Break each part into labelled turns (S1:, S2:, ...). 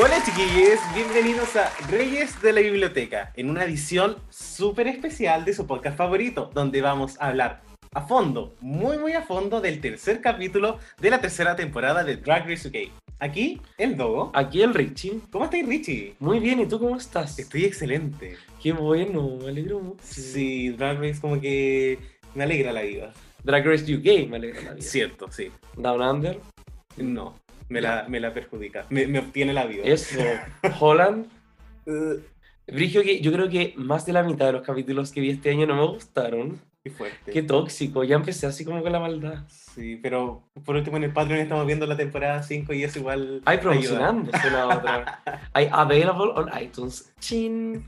S1: Hola chiquillos, bienvenidos a Reyes de la Biblioteca, en una edición súper especial de su podcast favorito, donde vamos a hablar a fondo, muy muy a fondo del tercer capítulo de la tercera temporada de Drag Race UK. Aquí, el Dogo.
S2: Aquí el Richie.
S1: ¿Cómo estás Richie?
S2: Muy bien, ¿y tú cómo estás?
S1: Estoy excelente.
S2: Qué bueno, me alegro mucho.
S1: Sí, Drag Race como que me alegra la vida.
S2: Drag Race UK me alegra la vida.
S1: Cierto, sí.
S2: Down Under.
S1: No, me la, me la perjudica, me, me obtiene la vida.
S2: Eso. Holland. Brigio que yo creo que más de la mitad de los capítulos que vi este año no me gustaron.
S1: Qué fuerte.
S2: Qué tóxico, ya empecé así como con la maldad.
S1: Sí, pero por último en el Patreon estamos viendo la temporada 5 y es igual.
S2: Hay promocionándose la otra. Hay available on iTunes. Chin.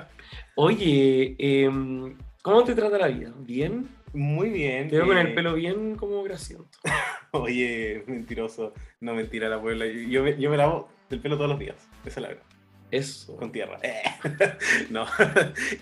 S2: Oye, em, ¿cómo te trata la vida? ¿Bien?
S1: Muy bien.
S2: Te veo con el
S1: eh,
S2: pelo bien como grasiento.
S1: Oye, mentiroso. No, mentira, la puebla. Yo me, yo me lavo el pelo todos los días. Esa es la verdad.
S2: Eso.
S1: Con tierra. Eh. no.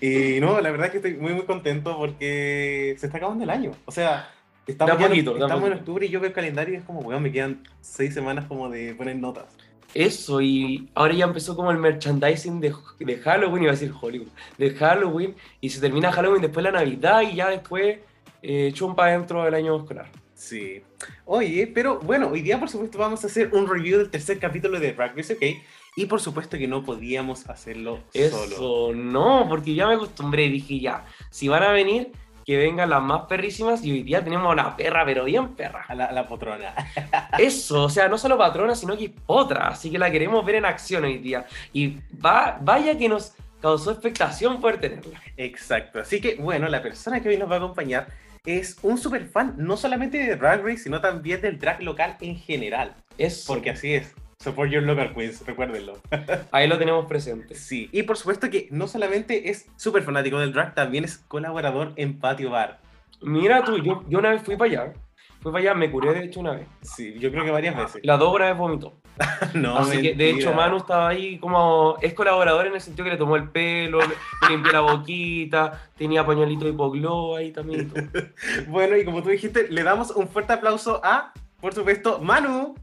S1: y no, la verdad es que estoy muy, muy contento porque se está acabando el año. O sea, estamos,
S2: Da
S1: en-
S2: da
S1: estamos en octubre y yo veo el calendario y es como, weón, me quedan seis semanas como de poner notas.
S2: Eso, y ahora ya empezó como el merchandising de, de Halloween, iba a decir Hollywood, de Halloween, y se termina Halloween después la Navidad y ya después eh, chumpa dentro del año escolar.
S1: Sí. Oye, pero bueno, hoy día por supuesto vamos a hacer un review del tercer capítulo de Drag Race UK y por supuesto que no podíamos hacerlo
S2: Eso,
S1: solo.
S2: no, porque ya me acostumbré, dije ya, si van a venir, que vengan las más perrísimas, y hoy día tenemos una perra, pero bien perra.
S1: A la, a la potrona.
S2: Eso, o sea, no solo patrona, sino que es otra, así que la queremos ver en acción hoy día. Y va, vaya que nos causó expectación poder tenerla.
S1: Exacto. Así que bueno, la persona que hoy nos va a acompañar es un super fan, no solamente de Drag Race, sino también del drag local en general.
S2: Eso,
S1: Porque así es. Support your local queens, recuérdenlo.
S2: ahí lo tenemos presente.
S1: Sí. Y por supuesto que no solamente es súper fanático del drag, también es colaborador en Patio Bar.
S2: Mira tú, yo, yo una vez fui para allá, fui para allá, me curé de hecho una vez.
S1: Sí, yo creo que varias veces.
S2: La dos vez vomitó.
S1: No,
S2: Así que de hecho. Manu estaba ahí como, es colaborador en el sentido que le tomó el pelo, le limpió la boquita, tenía pañuelito hipoglow ahí también.
S1: Bueno, y como tú dijiste, le damos un fuerte aplauso a, por supuesto, Manu.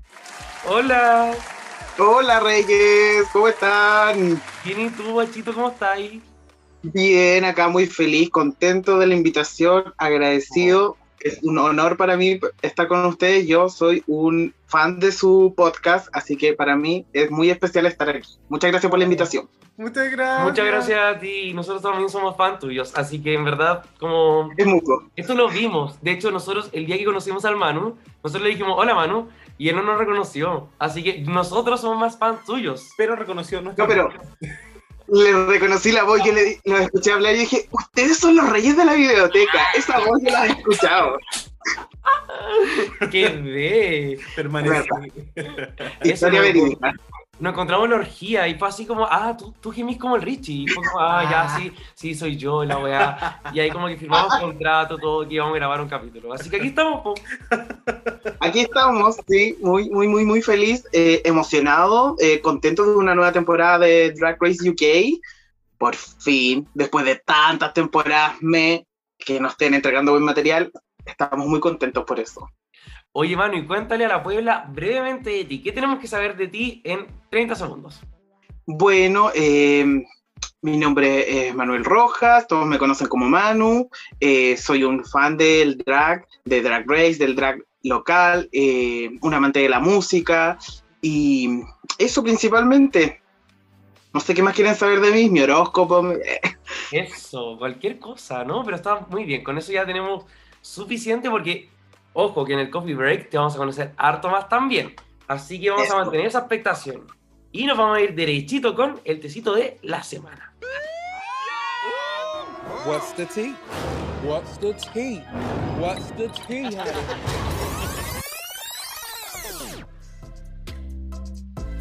S2: Hola,
S3: Hola Reyes, ¿cómo están?
S2: ¿quién y tú, bachito, cómo estás ahí?
S3: Bien, acá muy feliz, contento de la invitación, agradecido. Es un honor para mí estar con ustedes. Yo soy un fan de su podcast, así que para mí es muy especial estar aquí. Muchas gracias por la invitación.
S1: Muchas gracias.
S2: Muchas gracias a ti, nosotros también somos fan tuyos, así que en verdad, como,
S3: Es mutuo.
S2: esto lo vimos, de hecho nosotros, el día que conocimos al Manu, nosotros le dijimos, hola Manu, y él no nos reconoció, así que nosotros somos más fans tuyos.
S1: Pero reconoció nuestro.
S3: No, pero le reconocí la voz, yo le di- lo escuché hablar y dije, ustedes son los reyes de la biblioteca. Esa voz yo la he escuchado.
S2: ¡Qué ve!
S1: Permanece.
S3: Historia verídica.
S2: Nos encontramos en la orgía y fue así como, ah, tú, tú gemís como el Richie. Y fue como, ah, ya, sí, sí, soy yo, la weá. Y ahí como que firmamos contrato, todo, que íbamos a grabar un capítulo. Así que aquí estamos, po.
S3: Aquí estamos, sí, muy, muy, muy, muy feliz, eh, emocionado, eh, contento de una nueva temporada de Drag Race UK. Por fin, después de tantas temporadas me que nos estén entregando buen material, estamos muy contentos por eso.
S2: Oye, Manu, y cuéntale a la Puebla brevemente de ti. ¿Qué tenemos que saber de ti en 30 segundos?
S3: Bueno, eh, mi nombre es Manuel Rojas, todos me conocen como Manu, eh, soy un fan del drag, de Drag Race, del drag local, eh, un amante de la música y eso principalmente. No sé qué más quieren saber de mí, mi horóscopo.
S2: Eso, cualquier cosa, ¿no? Pero está muy bien, con eso ya tenemos suficiente porque, ojo, que en el coffee break te vamos a conocer harto más también. Así que vamos a mantener esa expectación. Y nos vamos a ir derechito con el tecito de la semana.
S4: What's the tea? What's the tea? What's the tea,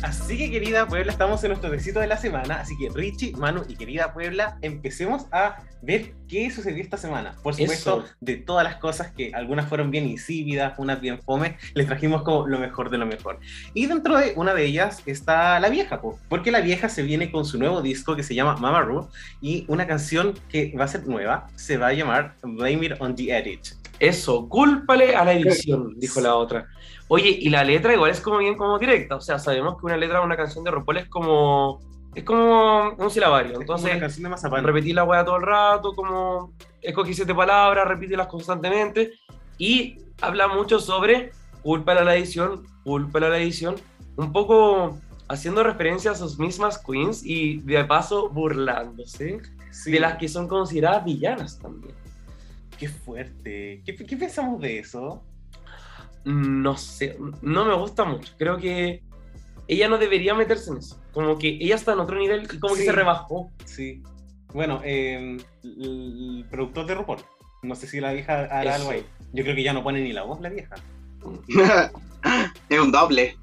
S1: Así que querida Puebla, estamos en nuestro besito de la semana, así que Richie, Manu y querida Puebla, empecemos a ver qué sucedió esta semana. Por supuesto,
S2: Eso.
S1: de todas las cosas que algunas fueron bien insípidas, unas bien fome, les trajimos como lo mejor de lo mejor. Y dentro de una de ellas está La Vieja, po, porque La Vieja se viene con su nuevo disco que se llama Mama Ru y una canción que va a ser nueva, se va a llamar Blame It on the Edit.
S2: Eso, cúlpale a la edición, dijo la otra. Oye, y la letra igual es como bien como directa, o sea, sabemos que una letra de una canción de RuPaul es como es como un silabario, entonces
S1: una canción de
S2: repetir la weá todo el rato, como escogí siete palabras, repítelas constantemente y habla mucho sobre cúlpale a la edición, cúlpale a la edición, un poco haciendo referencia a sus mismas queens y de paso burlándose
S1: Sí.
S2: de las que son consideradas villanas también.
S1: Qué fuerte. ¿Qué, qué pensamos de eso?
S2: No sé, no me gusta mucho. Creo que ella no debería meterse en eso. Como que ella está en otro nivel y como
S1: Sí.
S2: que se rebajó.
S1: Sí. Bueno, eh, el, productor de RuPaul. No sé si la vieja hará
S2: Eso.
S1: algo ahí. Yo creo que ya no pone ni la voz la vieja.
S3: es un doble.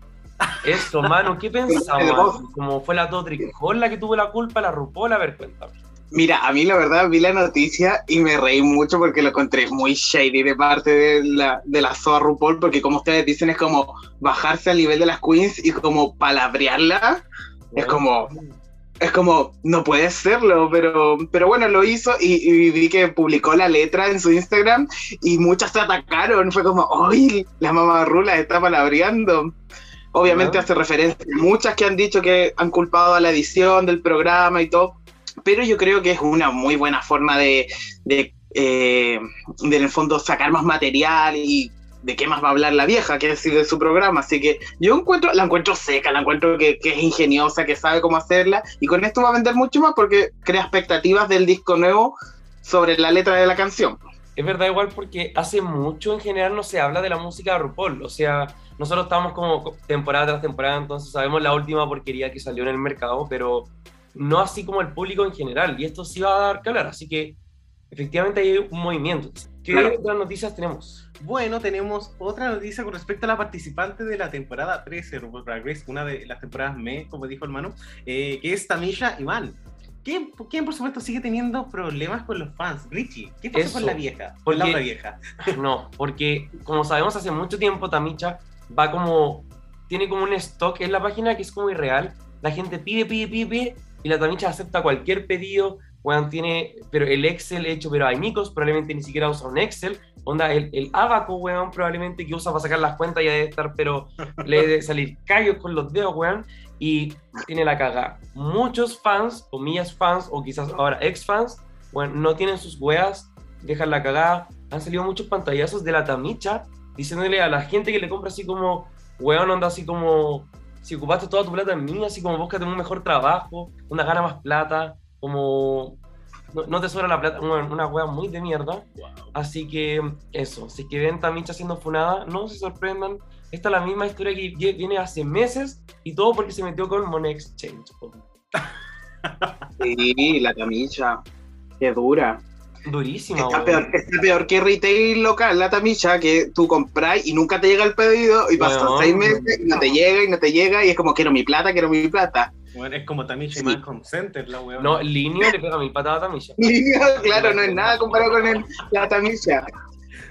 S2: Eso, mano, ¿qué pensamos? Como fue la Totricol la que tuvo la culpa, la RuPaul, a ver, cuéntame.
S3: Mira, a mí la verdad vi la noticia y me reí mucho porque lo encontré muy shady de parte de la, de la SOA RuPaul, porque como ustedes dicen, es como bajarse al nivel de las queens y como palabrearla. Es como, es como, no puede serlo, pero, pero bueno, lo hizo y, y vi que publicó la letra en su Instagram y muchas se atacaron. Fue como, ¡ay! La mamá Rula está palabreando. Obviamente hace referencia a muchas que han dicho que han culpado a la edición del programa y todo, pero yo creo que es una muy buena forma de, de, eh, en el fondo sacar más material y de qué más va a hablar la vieja, que es de su programa. Así que yo encuentro, la encuentro seca, la encuentro que, que es ingeniosa, que sabe cómo hacerla, y con esto va a vender mucho más porque crea expectativas del disco nuevo sobre la letra de la canción.
S2: Es verdad, igual porque hace mucho en general no se habla de la música de RuPaul. O sea, nosotros estamos como temporada tras temporada, entonces sabemos la última porquería que salió en el mercado, pero no así como el público en general. Y esto sí va a dar que hablar, así que efectivamente hay un movimiento. ¿Qué
S3: Claro.
S2: otras noticias tenemos?
S1: Bueno, tenemos otra noticia con respecto a la participante de la temporada 13 de Drag Race, una de las temporadas me, como dijo el hermano, eh, que es Tamisha Iman. ¿Quién, ¿Quién, por supuesto, sigue teniendo problemas con los fans? Richie, ¿qué pasó
S2: Eso,
S1: con la vieja? Con la otra vieja.
S2: No, porque como sabemos hace mucho tiempo Tamicha va como, tiene como un stock en la página que es como irreal. La gente pide, pide, pide, pide y la Tamicha acepta cualquier pedido. Weón, tiene, pero el Excel hecho, pero hay micos, probablemente ni siquiera usa un Excel. Onda, el, el abaco, weón, probablemente que usa para sacar las cuentas ya debe estar, pero le debe salir callos con los dedos, weón. Y tiene la caga. Muchos fans, comillas fans, o quizás ahora ex fans, bueno, no tienen sus weas, dejan la cagada. Han salido muchos pantallazos de la Tamicha diciéndole a la gente que le compra así como, weón, onda así como, si ocupaste toda tu plata en mí, así como búscate un mejor trabajo, una gana más plata, como no, no te sobra la plata, bueno, una wea muy de mierda. Así que eso, si que ven Tamicha siendo funada, no se sorprendan. Esta es la misma historia que vie- viene hace meses y todo porque se metió con Money Exchange.
S3: Sí, la camilla. Qué dura.
S2: Durísima,
S3: Está peor, está peor que retail local, la tamilla, que tú compras y nunca te llega el pedido y pasan seis meses y no te llega y no te llega y es como quiero mi plata, quiero mi plata.
S1: Bueno, es como Tamisha
S3: Sí.
S1: Iman con Center, la weón.
S2: No, Linio le pega mil patadas a Tamisha.
S3: claro, no es nada comparado con el- la tamilla.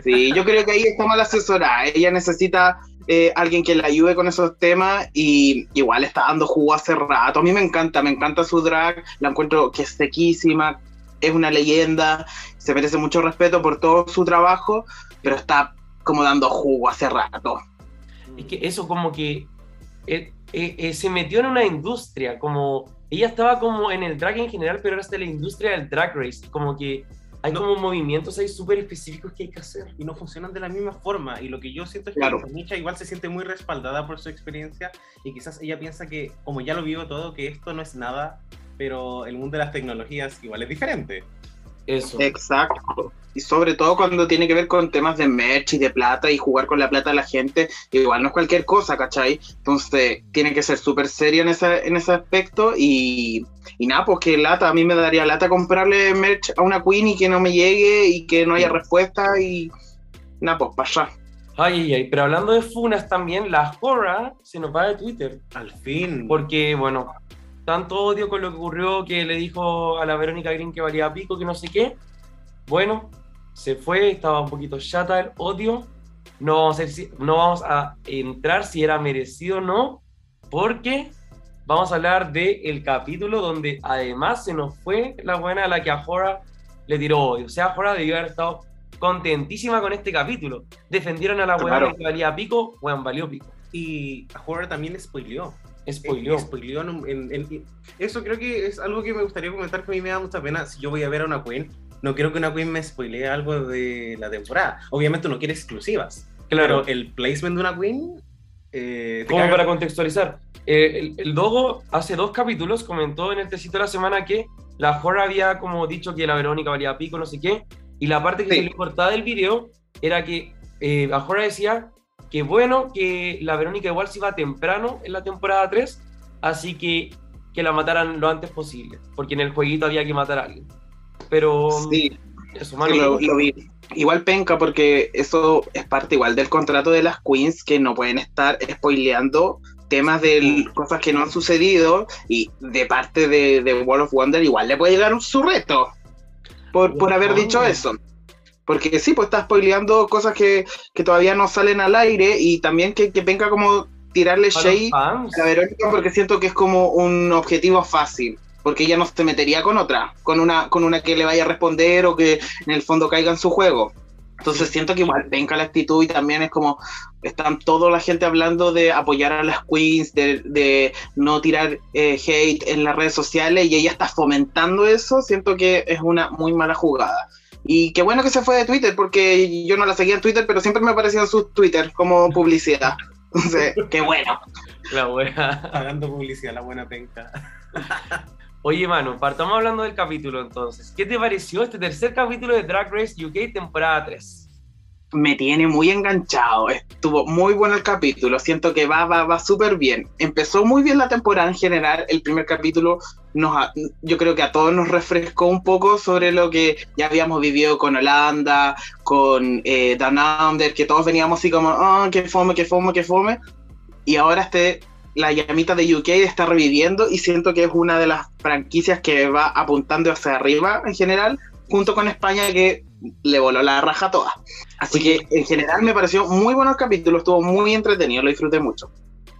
S3: Sí, yo creo que ahí está mal asesorada. Ella necesita eh, alguien que la ayude con esos temas y igual está dando jugo hace rato. A mí me encanta, me encanta su drag, la encuentro que es sequísima, es una leyenda, se merece mucho respeto por todo su trabajo, pero está como dando jugo hace rato.
S2: Es que eso como que eh, eh, eh, se metió en una industria, como ella estaba como en el drag en general, pero de la industria del drag race, como que hay
S1: No.
S2: como movimientos ahí súper específicos que hay que hacer.
S1: y no funcionan de la misma forma. Y lo que yo siento es que
S3: Claro.
S1: Tamisha igual se siente muy respaldada por su experiencia y quizás ella piensa que, como ya lo vio todo, que esto no es nada, pero el mundo de las tecnologías igual es diferente.
S2: Eso.
S3: Exacto. Y sobre todo cuando tiene que ver con temas de merch y de plata y jugar con la plata de la gente, igual no es cualquier cosa, ¿cachai? Entonces tiene que ser súper serio en ese, en ese aspecto y, y nada, pues que lata, a mí me daría lata comprarle merch a una queen y que no me llegue y que no haya respuesta y nada, pues para allá.
S2: Ay, ay, ay. Pero hablando de funas también, la Jora se nos va de Twitter.
S1: Al fin.
S2: Porque, bueno, tanto odio con lo que ocurrió que le dijo a la Verónica Green que valía pico, que no sé qué. Bueno, se fue, estaba un poquito chata el odio. No vamos a, decir- no vamos a entrar si era merecido o no, porque vamos a hablar del capítulo donde además se nos fue la buena a la que a Jora le tiró odio. O sea, Jora debió haber estado contentísima con este capítulo. Defendieron a la buena
S3: Claro.
S2: que valía pico, weón, valió pico.
S1: Y Horror también spoileó.
S2: Spoileó.
S1: Eh, spoileó en en- en- eso creo que es algo que me gustaría comentar que a mí me da mucha pena. Si yo voy a ver a una Queen, no quiero que una Queen me spoilee algo de la temporada. Obviamente uno quiere exclusivas.
S2: Claro.
S1: Pero el placement de una Queen. Eh,
S2: Como para contextualizar, eh, el, el Dogo hace dos capítulos comentó en el tecito de la semana que la Jora había como dicho que la Verónica valía pico, no sé qué, y la parte que
S3: Sí.
S2: salió cortada del video era que eh, la Jora decía que bueno, que la Verónica igual se iba temprano en la temporada 3, así que que la mataran lo antes posible, porque en el jueguito había que matar a alguien. Pero
S3: Sí,
S2: eso,
S3: sí,
S2: Manu,
S3: lo, lo vi. Igual penca porque eso es parte igual del contrato de las queens que no pueden estar spoileando temas de cosas que no han sucedido y de parte de, de World of Wonder igual le puede llegar un su reto por, por haber dicho eso. Porque sí, pues está spoileando cosas que, que todavía no salen al aire y también que, que venga como tirarle shade a Verónica porque siento que es como un objetivo fácil. Porque ella no se metería con otra, con una, con una que le vaya a responder o que en el fondo caiga en su juego. Entonces siento que igual venga la actitud y también es como están toda la gente hablando de apoyar a las queens, de, de no tirar eh, hate en las redes sociales y ella está fomentando eso. Siento que es una muy mala jugada. Y qué bueno que se fue de Twitter porque yo no la seguía en Twitter, pero siempre me aparecían sus Twitter como publicidad. Entonces, qué bueno.
S2: la wea.
S1: Pagando publicidad, la buena penca.
S2: Oye, Manu, partamos hablando del capítulo entonces. ¿Qué te pareció este tercer capítulo de Drag Race UK temporada 3?
S3: Me tiene muy enganchado. Estuvo muy bueno el capítulo. Siento que va, va, va súper bien. Empezó muy bien la temporada en general. El primer capítulo nos, yo creo que a todos nos refrescó un poco sobre lo que ya habíamos vivido con Holanda, con eh, Dan Under, que todos veníamos así como, ah, qué fome, qué fome, qué fome. Y ahora este, la llamita de UK está reviviendo y siento que es una de las franquicias que va apuntando hacia arriba en general, junto con España que le voló la raja a todas. Así que en general me pareció muy bueno el capítulo, estuvo muy entretenido, lo disfruté mucho.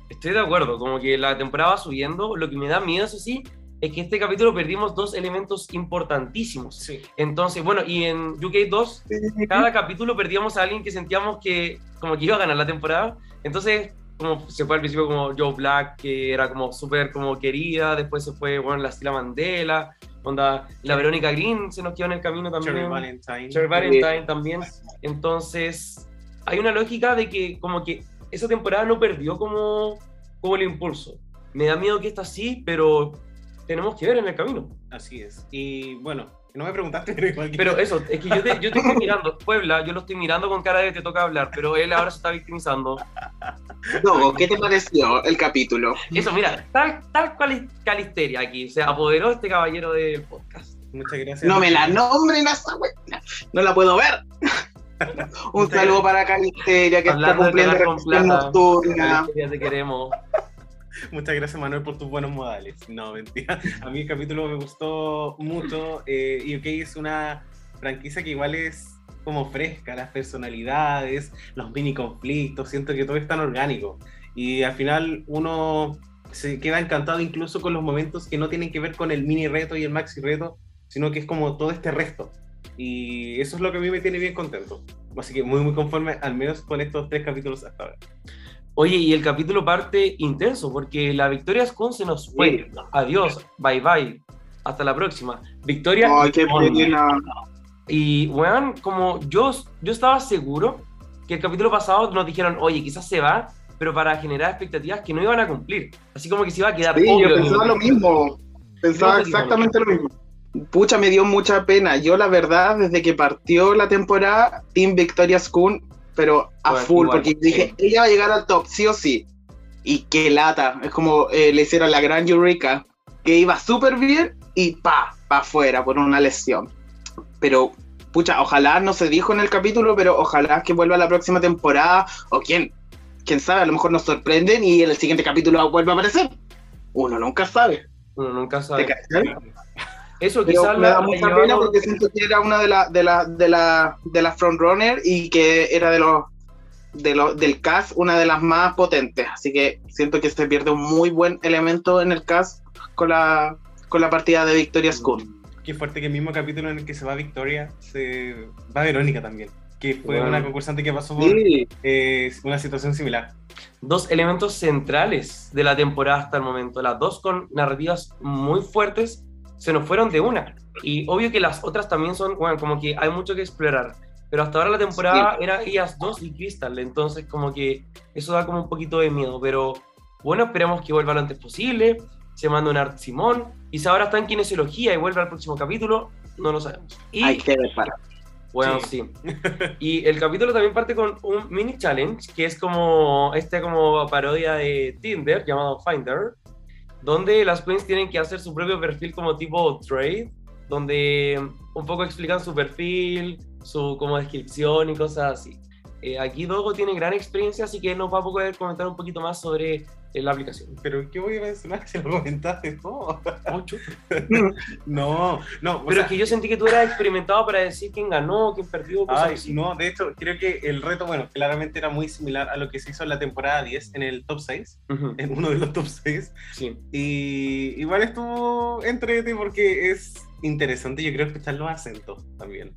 S2: Estoy de acuerdo, como que la temporada va subiendo. Lo que me da miedo, eso sí, es que este capítulo perdimos dos elementos importantísimos.
S1: Sí.
S2: Entonces, bueno, y en UK 2, cada capítulo perdíamos a alguien que sentíamos que como que iba a ganar la temporada. Entonces, como se fue al principio como Joe Black, que era como súper como querida, después se fue, bueno, la Stila Mandela, onda, la Verónica Green se nos quedó en el camino también.
S1: Cherry Valentine.
S2: Cherry Valentine también. Entonces, hay una lógica de que como que esa temporada no perdió como, como el impulso. Me da miedo que esta sí, pero tenemos que ver en el camino.
S1: Así es. Y bueno, no me preguntaste, pero igual que-
S2: Pero eso, es que yo te, yo te estoy mirando, Puebla, yo lo estoy mirando con cara de te toca hablar, pero él ahora se está victimizando.
S3: Dogo, ¿qué te pareció el capítulo?
S2: Eso, mira, tal, tal cual Calisteria aquí, se apoderó este caballero del podcast.
S1: Muchas gracias.
S3: No me la nombren a esa buena, no la puedo ver. Un saludo para Calisteria que está
S2: Hablando
S3: cumpliendo
S2: plata.
S3: nocturna.
S2: Calisteria, te queremos.
S1: Muchas gracias, Manuel, por tus buenos modales. No, mentira. A mí el capítulo me gustó mucho. Eh, y OK es una franquicia que igual es como fresca, las personalidades, los mini conflictos. Siento que todo es tan orgánico. Y al final uno se queda encantado incluso con los momentos que no tienen que ver con el mini reto y el maxi reto, sino que es como todo este resto. Y eso es lo que a mí me tiene bien contento. Así que muy, muy conforme, al menos con estos tres capítulos hasta ahora.
S2: Oye, y el capítulo parte intenso, porque la Victoria Scone se nos fue. Adiós, bye bye. Hasta la próxima. Victoria.
S3: Ay, qué pena.
S2: Y, weón, como yo, yo estaba seguro que el capítulo pasado nos dijeron, oye, quizás se va, pero para generar expectativas que no iban a cumplir. Así como que se iba a quedar
S3: Sí, yo
S2: en
S3: pensaba lo mismo. Pensaba
S2: pues,
S3: exactamente lo mismo. Pucha, me dio mucha pena. Yo, la verdad, desde que partió la temporada, Team Victoria Schoon, pero a
S2: Bueno,
S3: full,
S2: igual,
S3: porque dije, ella va a llegar al top, sí o sí. Y qué lata. Es como eh, le hicieron la gran Eureka, que iba súper bien y pa, pa afuera por una lesión. Pero pucha, ojalá no se dijo en el capítulo, pero ojalá que vuelva la próxima temporada, o quién, quién sabe, a lo mejor nos sorprenden y en el siguiente capítulo vuelve a aparecer. Uno nunca sabe.
S2: Uno nunca
S3: ¿Te
S2: sabe.
S3: cachai?
S2: Eso quizás
S3: me da
S2: la,
S3: mucha
S2: la
S3: pena porque siento que era una de las de la, de la, de las frontrunner y que era de los de lo- del cast una de las más potentes. Así que siento que se pierde un muy buen elemento en el cast con la con la partida de Victoria School.
S1: Qué fuerte que el mismo capítulo en el que se va Victoria, se va Verónica también, que fue
S2: Bueno.
S1: una concursante que pasó por
S3: Sí,
S1: eh, una situación similar.
S2: dos elementos centrales de la temporada hasta el momento. Las dos con narrativas muy fuertes se nos fueron de una. Y obvio que las otras también son, bueno, como que hay mucho que explorar. Pero hasta ahora la temporada era ellas dos y Crystal. Entonces como que eso da como un poquito de miedo. Pero bueno, esperemos que vuelva lo antes posible. Se manda un Art Simón. Quizá ahora está en kinesiología y vuelve al próximo capítulo. No lo sabemos. Y
S3: hay que ver para.
S2: bueno, sí. Y el capítulo también parte con un mini challenge, que es como esta como parodia de Tinder, llamado Finder, donde las queens tienen que hacer su propio perfil como tipo trade, donde un poco explican su perfil, su como descripción y cosas así. Eh, aquí Dogo tiene gran experiencia, así que nos va a poder comentar un poquito más sobre eh, la aplicación.
S1: Pero ¿qué voy a mencionar si lo comentaste todo?
S2: Mucho.
S1: No, no,
S2: Pero
S1: sea,
S2: es que yo sentí que tú eras experimentado para decir quién ganó, quién perdió,
S1: Ay,
S2: así.
S1: no, de hecho, creo que el reto, bueno, claramente era muy similar a lo que se hizo en la temporada 10, en el top 6,
S2: Ujú,
S1: en uno de los top 6.
S2: Sí.
S1: Y igual estuvo entrete porque es interesante, yo creo, escuchar los acentos también.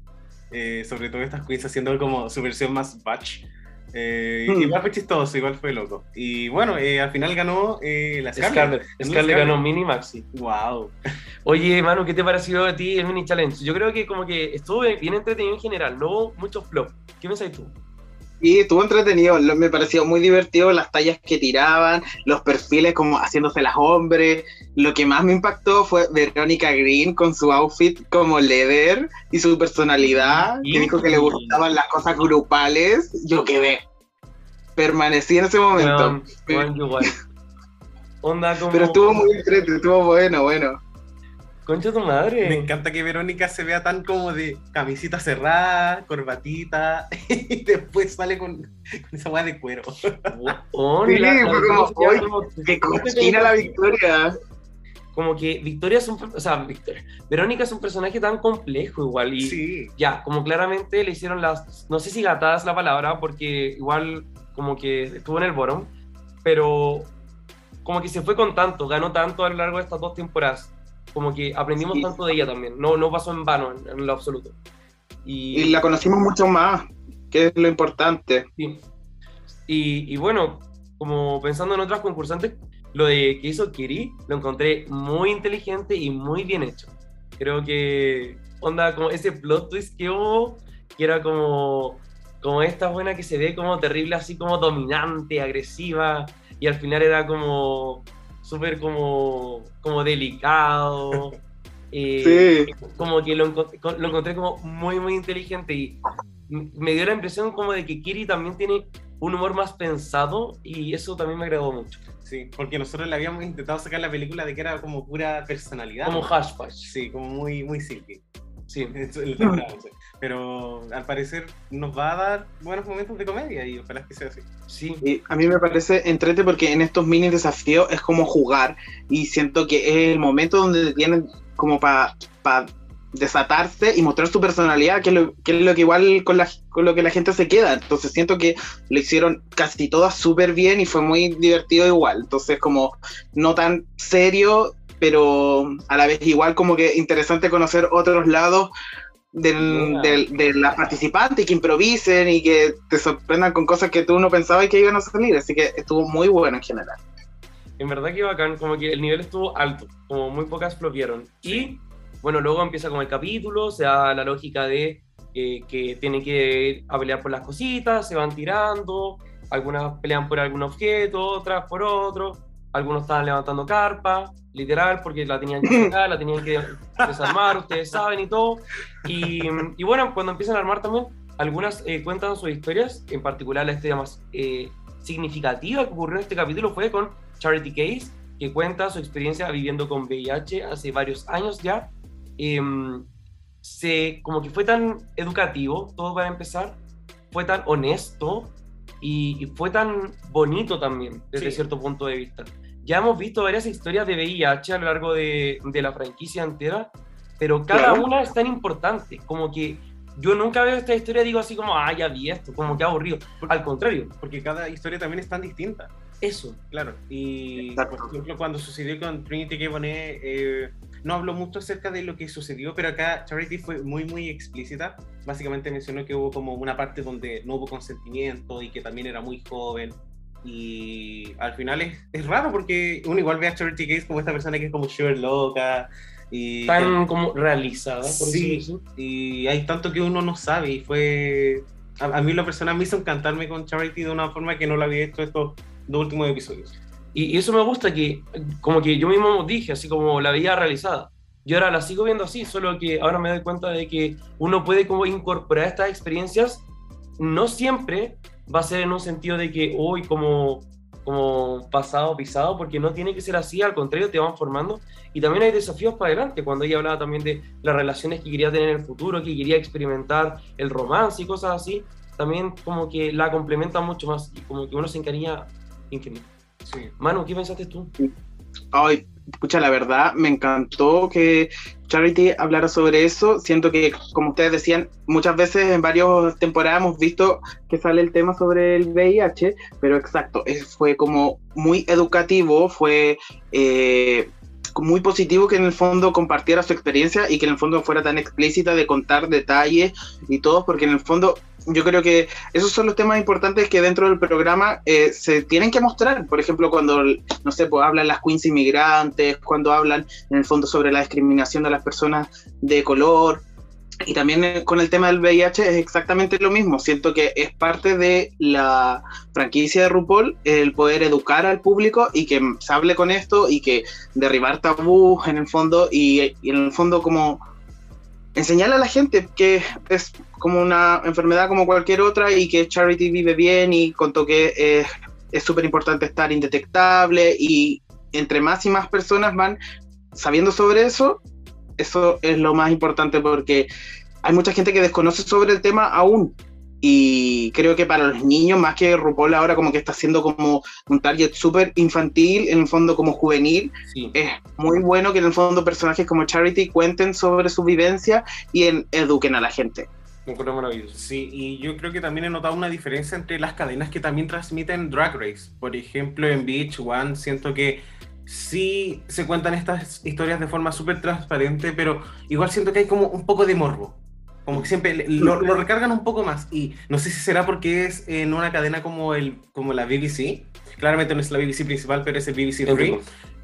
S1: Eh, sobre todo estas queens haciendo como su versión más batch. Eh,
S3: Hmm.
S1: Igual fue chistoso, igual fue loco. Y bueno, eh, al final ganó eh, la Scarlett.
S2: Scarlett.
S1: Ganó
S2: Scarlett ganó Mini Maxi.
S1: Wow.
S2: Oye, Manu, ¿qué te pareció a ti el mini challenge? Yo creo que como que estuvo bien entretenido en general, no hubo muchos flops. ¿Qué pensás tú?
S3: Y estuvo entretenido, me pareció muy divertido las tallas que tiraban, los perfiles como haciéndose las hombres. Lo que más me impactó fue Verónica Green con su outfit como leather y su personalidad, que dijo que le gustaban las cosas grupales. Yo quedé. Permanecí en ese momento.
S2: Yo igual. Onda como...
S3: Pero estuvo muy entretenido, estuvo bueno, bueno.
S2: Concha tu madre.
S1: Me encanta que Verónica se vea tan como de camisita cerrada, corbatita, y después sale con, con esa weá de cuero.
S3: Sí,
S2: la- la
S3: como,
S2: se queda
S3: "Uy,
S2: como-
S3: ¡Qué cochina la victoria!
S2: Como que Victoria es un... O sea, Victoria. Verónica es un personaje tan complejo igual y...
S1: Sí.
S2: ya, como claramente le hicieron las, no sé si gatadas la palabra, porque igual como que estuvo en el bottom, pero como que se fue con tanto, ganó tanto a lo largo de estas dos temporadas, como que aprendimos
S3: Sí.
S2: tanto de ella también, no, no pasó en vano en, en lo absoluto. Y,
S3: Y la conocimos mucho más, que es lo importante.
S2: sí. y, y bueno, como pensando en otras concursantes, lo de que hizo Kiri lo encontré muy inteligente y muy bien hecho. Creo que, onda, como ese plot twist que hubo, que era como, como esta buena que se ve como terrible, así como dominante, agresiva, y al final era como súper como, como delicado. eh,
S3: Sí.
S2: Como que lo, lo encontré como muy, muy inteligente y me dio la impresión como de que Kiri también tiene un humor más pensado y eso también me agradó mucho.
S1: Sí, porque nosotros le habíamos intentado sacar la película de que era como pura personalidad.
S2: Como
S1: ¿no?
S2: Hash Bash.
S1: Sí, como muy, muy silky.
S2: Sí.
S1: Temporada once. Pero al parecer nos va a dar buenos momentos de comedia y ojalá que sea así.
S2: Sí.
S3: Y a mí me parece entrete porque en estos mini desafíos es como jugar y siento que es el momento donde tienen como para desatarse y mostrar su personalidad, que es lo que, es lo que igual con, la, con lo que la gente se queda. Entonces siento que lo hicieron casi todas súper bien y fue muy divertido igual. Entonces como no tan serio, pero a la vez igual como que interesante conocer otros lados del, del- de las participantes que improvisen y que te sorprendan con cosas que tú no pensabas que iban a salir. Así que estuvo muy bueno en general.
S2: En verdad que bacán, como que el nivel estuvo alto, como muy pocas flopearon. Y bueno, luego empieza como el capítulo, se da la lógica de eh, que tienen que ir a pelear por las cositas, se van tirando, algunas pelean por algún objeto, otras por otro, algunos estaban levantando carpa, literal, porque la tenían que sacar, la tenían que desarmar, ustedes saben y todo. Y, y bueno, cuando empiezan a armar también, algunas eh, cuentan sus historias, en particular la historia más eh, significativa que ocurrió en este capítulo fue con Charity Case, que cuenta su experiencia viviendo con VIH hace varios años ya. Em, se, como que fue tan educativo, todo para empezar, fue tan honesto y, y fue tan bonito también, desde
S1: Sí.
S2: cierto punto de vista. Ya hemos visto varias historias de VIH a lo largo de, de la franquicia entera, pero cada
S3: Claro.
S2: una es tan importante, como que yo nunca veo esta historia y digo así como, ah, ya vi esto, como que aburrido. Al contrario,
S1: Porque cada historia también es tan distinta.
S2: eso.
S1: Claro, y
S3: Exacto.
S1: por ejemplo cuando sucedió con Trinity K. Bonet, eh, no habló mucho acerca de lo que sucedió, pero acá Charity fue muy muy explícita. Básicamente mencionó que hubo como una parte donde no hubo consentimiento y que también era muy joven. Y al final es, es raro porque uno igual ve a Charity Case como esta persona que es como súper loca y,
S2: Tan como realizada, por
S1: Sí. y hay tanto que uno no sabe y fue... A, a mí la persona me hizo encantarme con Charity de una forma que no lo había hecho estos dos últimos episodios.
S2: Y, y eso me gusta que, como que yo mismo dije, así como la veía realizada. Yo ahora la sigo viendo así, solo que ahora me doy cuenta de que uno puede como incorporar estas experiencias, no siempre va a ser en un sentido de que hoy como, como pasado, pisado, porque no tiene que ser así, al contrario, te van formando. Y también hay desafíos para adelante, cuando ella hablaba también de las relaciones que quería tener en el futuro, que quería experimentar el romance y cosas así, también como que la complementa mucho más y como que uno se encariña infinito.
S1: Sí.
S2: Manu, ¿qué pensaste tú?
S3: Ay, escucha, la verdad, me encantó que Charity hablara sobre eso. Siento que, como ustedes decían, muchas veces en varias temporadas hemos visto que sale el tema sobre el VIH, pero exacto, fue como muy educativo, fue eh, muy positivo que en el fondo compartiera su experiencia y que en el fondo fuera tan explícita de contar detalles y todo, porque en el fondo yo creo que esos son los temas importantes que dentro del programa eh, se tienen que mostrar. Por ejemplo, cuando, no sé, pues hablan las queens inmigrantes, cuando hablan en el fondo sobre la discriminación de las personas de color. Y también eh, con el tema del VIH es exactamente lo mismo. Siento que es parte de la franquicia de RuPaul el poder educar al público y que se hable con esto y que derribar tabús en el fondo y, en el fondo como enseñarle a la gente que es como una enfermedad como cualquier otra y que Charity vive bien y contó que eh, es súper importante estar indetectable y entre más y más personas van sabiendo sobre eso, eso es lo más importante porque hay mucha gente que desconoce sobre el tema aún. Y creo que para los niños, más que RuPaul ahora como que está siendo como un target súper infantil, en el fondo como juvenil,
S2: Sí.
S3: es muy bueno que en el fondo personajes como Charity cuenten sobre su vivencia y en- eduquen a la gente.
S2: Encuentro maravilloso.
S1: Sí, y yo creo que también he notado una diferencia entre las cadenas que también transmiten Drag Race. Por ejemplo, en Beach One siento que sí se cuentan estas historias de forma súper transparente, pero igual siento que hay como un poco de morbo. Como que siempre lo, lo recargan un poco más. Y no sé si será porque es en una cadena como, el, como la BBC. Claramente no es la BBC principal, pero es el BBC Free.
S2: Entiendo.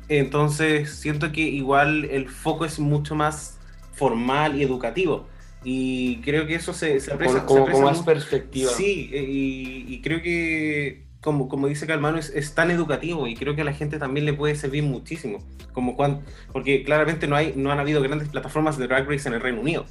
S1: Entonces siento que igual el foco es mucho más formal y educativo. Y creo que eso se, se aprecia.
S2: Con,
S1: se
S2: como,
S1: aprecia
S2: con más perspectiva.
S1: Sí, eh, y, y creo que, como, como dice Calmano, es, es tan educativo y creo que a la gente también le puede servir muchísimo. Como cuan- porque claramente no, hay, no han habido grandes plataformas de Drag Race en el Reino Unido.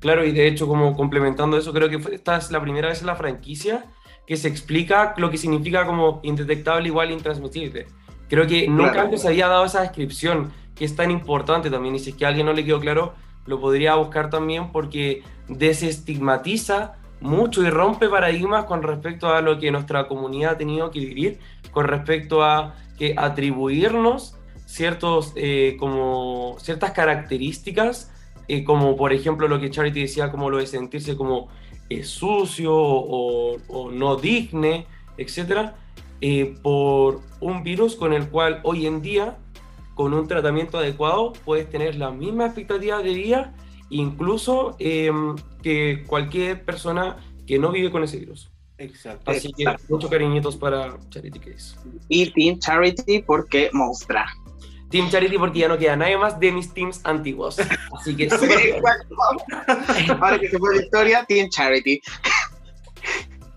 S2: Claro, y de hecho, como complementando eso, creo que esta es la primera vez en la franquicia que se explica lo que significa como indetectable igual intransmisible. Creo que nunca
S3: Claro.
S2: antes se había dado esa descripción, que es tan importante también, y si es que a alguien no le quedó claro, lo podría buscar también porque desestigmatiza mucho y rompe paradigmas con respecto a lo que nuestra comunidad ha tenido que vivir, con respecto a que atribuirnos ciertos, eh, como, ciertas características eh, como por ejemplo lo que Charity decía, como lo de sentirse como eh, sucio o, no digne, etcétera, eh, por un virus con el cual hoy en día, con un tratamiento adecuado, puedes tener la misma expectativa de vida, incluso eh, que cualquier persona que no vive con ese virus.
S1: Exacto.
S2: Así que
S3: Exacto.
S2: muchos cariñitos para Charity Case.
S3: Y Team Charity porque mostra.
S2: Team Charity porque ya no queda nadie más de mis teams antiguos. Así que.
S3: Ahora que se fue Victoria, Team Charity.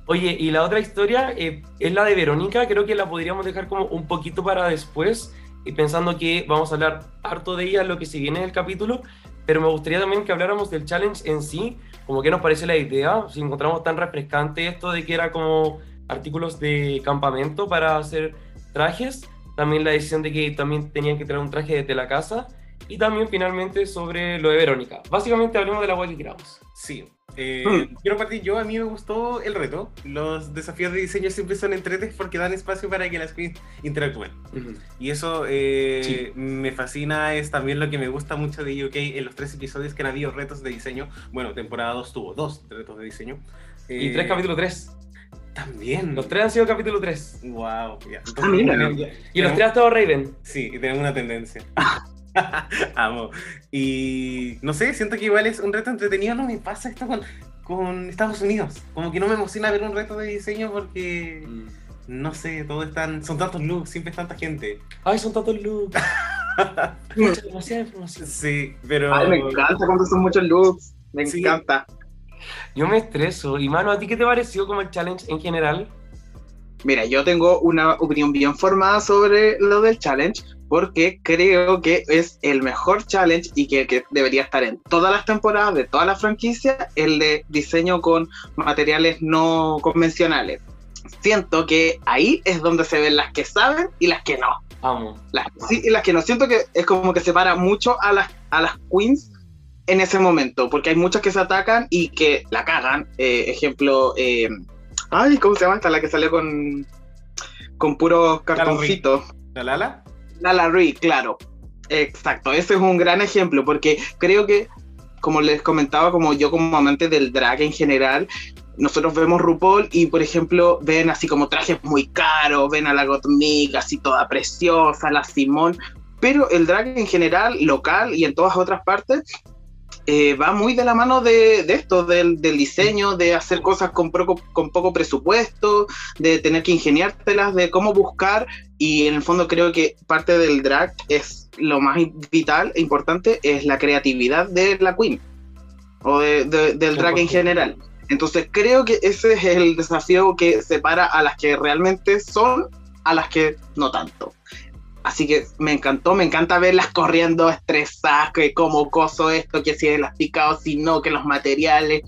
S2: Oye, y la otra historia eh, es la de Verónica, creo que la podríamos dejar como un poquito para después, y pensando que vamos a hablar harto de ella en lo que se viene del capítulo, pero me gustaría también que habláramos del challenge en sí, como que nos parece la idea, si encontramos tan refrescante esto de que era como artículos de campamento para hacer trajes, también la decisión de que también tenían que traer un traje desde la casa, y también finalmente sobre lo de Verónica. Básicamente hablemos de la que queramos.
S1: Sí. Eh,
S3: Mm.
S1: Quiero partir yo, a mí me gustó el reto. Los desafíos de diseño siempre son entretes porque dan espacio para que las queens interactúen. Y eso eh,
S2: Sí.
S1: me fascina, es también lo que me gusta mucho de UK en los tres episodios que han habido retos de diseño. Bueno, temporada 2 tuvo dos retos de diseño.
S2: Y
S1: Eh,
S2: tres capítulo 3.
S1: También.
S2: Los tres han sido capítulo 3.
S1: Wow. ya. Entonces,
S3: Ah, mira.
S1: tenemos- ya-
S2: Y los tres ha estado Raven.
S1: Sí, y tenemos una tendencia. Amo. Y no sé, siento que igual es un reto entretenido. No me pasa esto con, con Estados Unidos. Como que no me emociona ver un reto de diseño porque, no sé, todo es tan, son tantos looks, siempre es tanta gente.
S2: Ay, son tantos looks. Mucha, demasiada información.
S1: Sí, pero...
S3: Ay, me encanta cuando son muchos looks. Me
S1: Sí.
S3: encanta.
S2: Yo me estreso. Y mano, ¿a ti qué te pareció como el challenge en general?
S3: Mira, yo tengo una opinión bien formada sobre lo del challenge, porque creo que es el mejor challenge y que, que debería estar en todas las temporadas de toda la franquicia, el de diseño con materiales no convencionales. Siento que ahí es donde se ven las que saben y las que no. Las que sí y las que no. Siento que es como que separa mucho a las, a las queens en ese momento, porque hay muchas que se atacan y que la cagan. Eh, ejemplo, eh, ay, ¿cómo se llama esta? La que salió con, con puros cartoncitos.
S1: ¿La Lala?
S3: Lala Ree, claro. Exacto, ese es un gran ejemplo, porque creo que, como les comentaba, como yo como amante del drag en general, nosotros vemos RuPaul y, por ejemplo, ven así como trajes muy caros, ven a la Gottmik así toda preciosa, la Simón, pero el drag en general, local y en todas otras partes, eh, va muy de la mano de, de esto, del, del diseño, de hacer cosas con poco, con poco presupuesto, de tener que ingeniártelas, de cómo buscar y en el fondo creo que parte del drag es lo más vital e importante es la creatividad de la queen o de- de- del drag en general. Entonces creo que ese es el desafío que separa a las que realmente son a las que no tanto. Así que me encantó, me encanta verlas corriendo estresadas, que como coso esto, que si es elasticado, si no, que los materiales.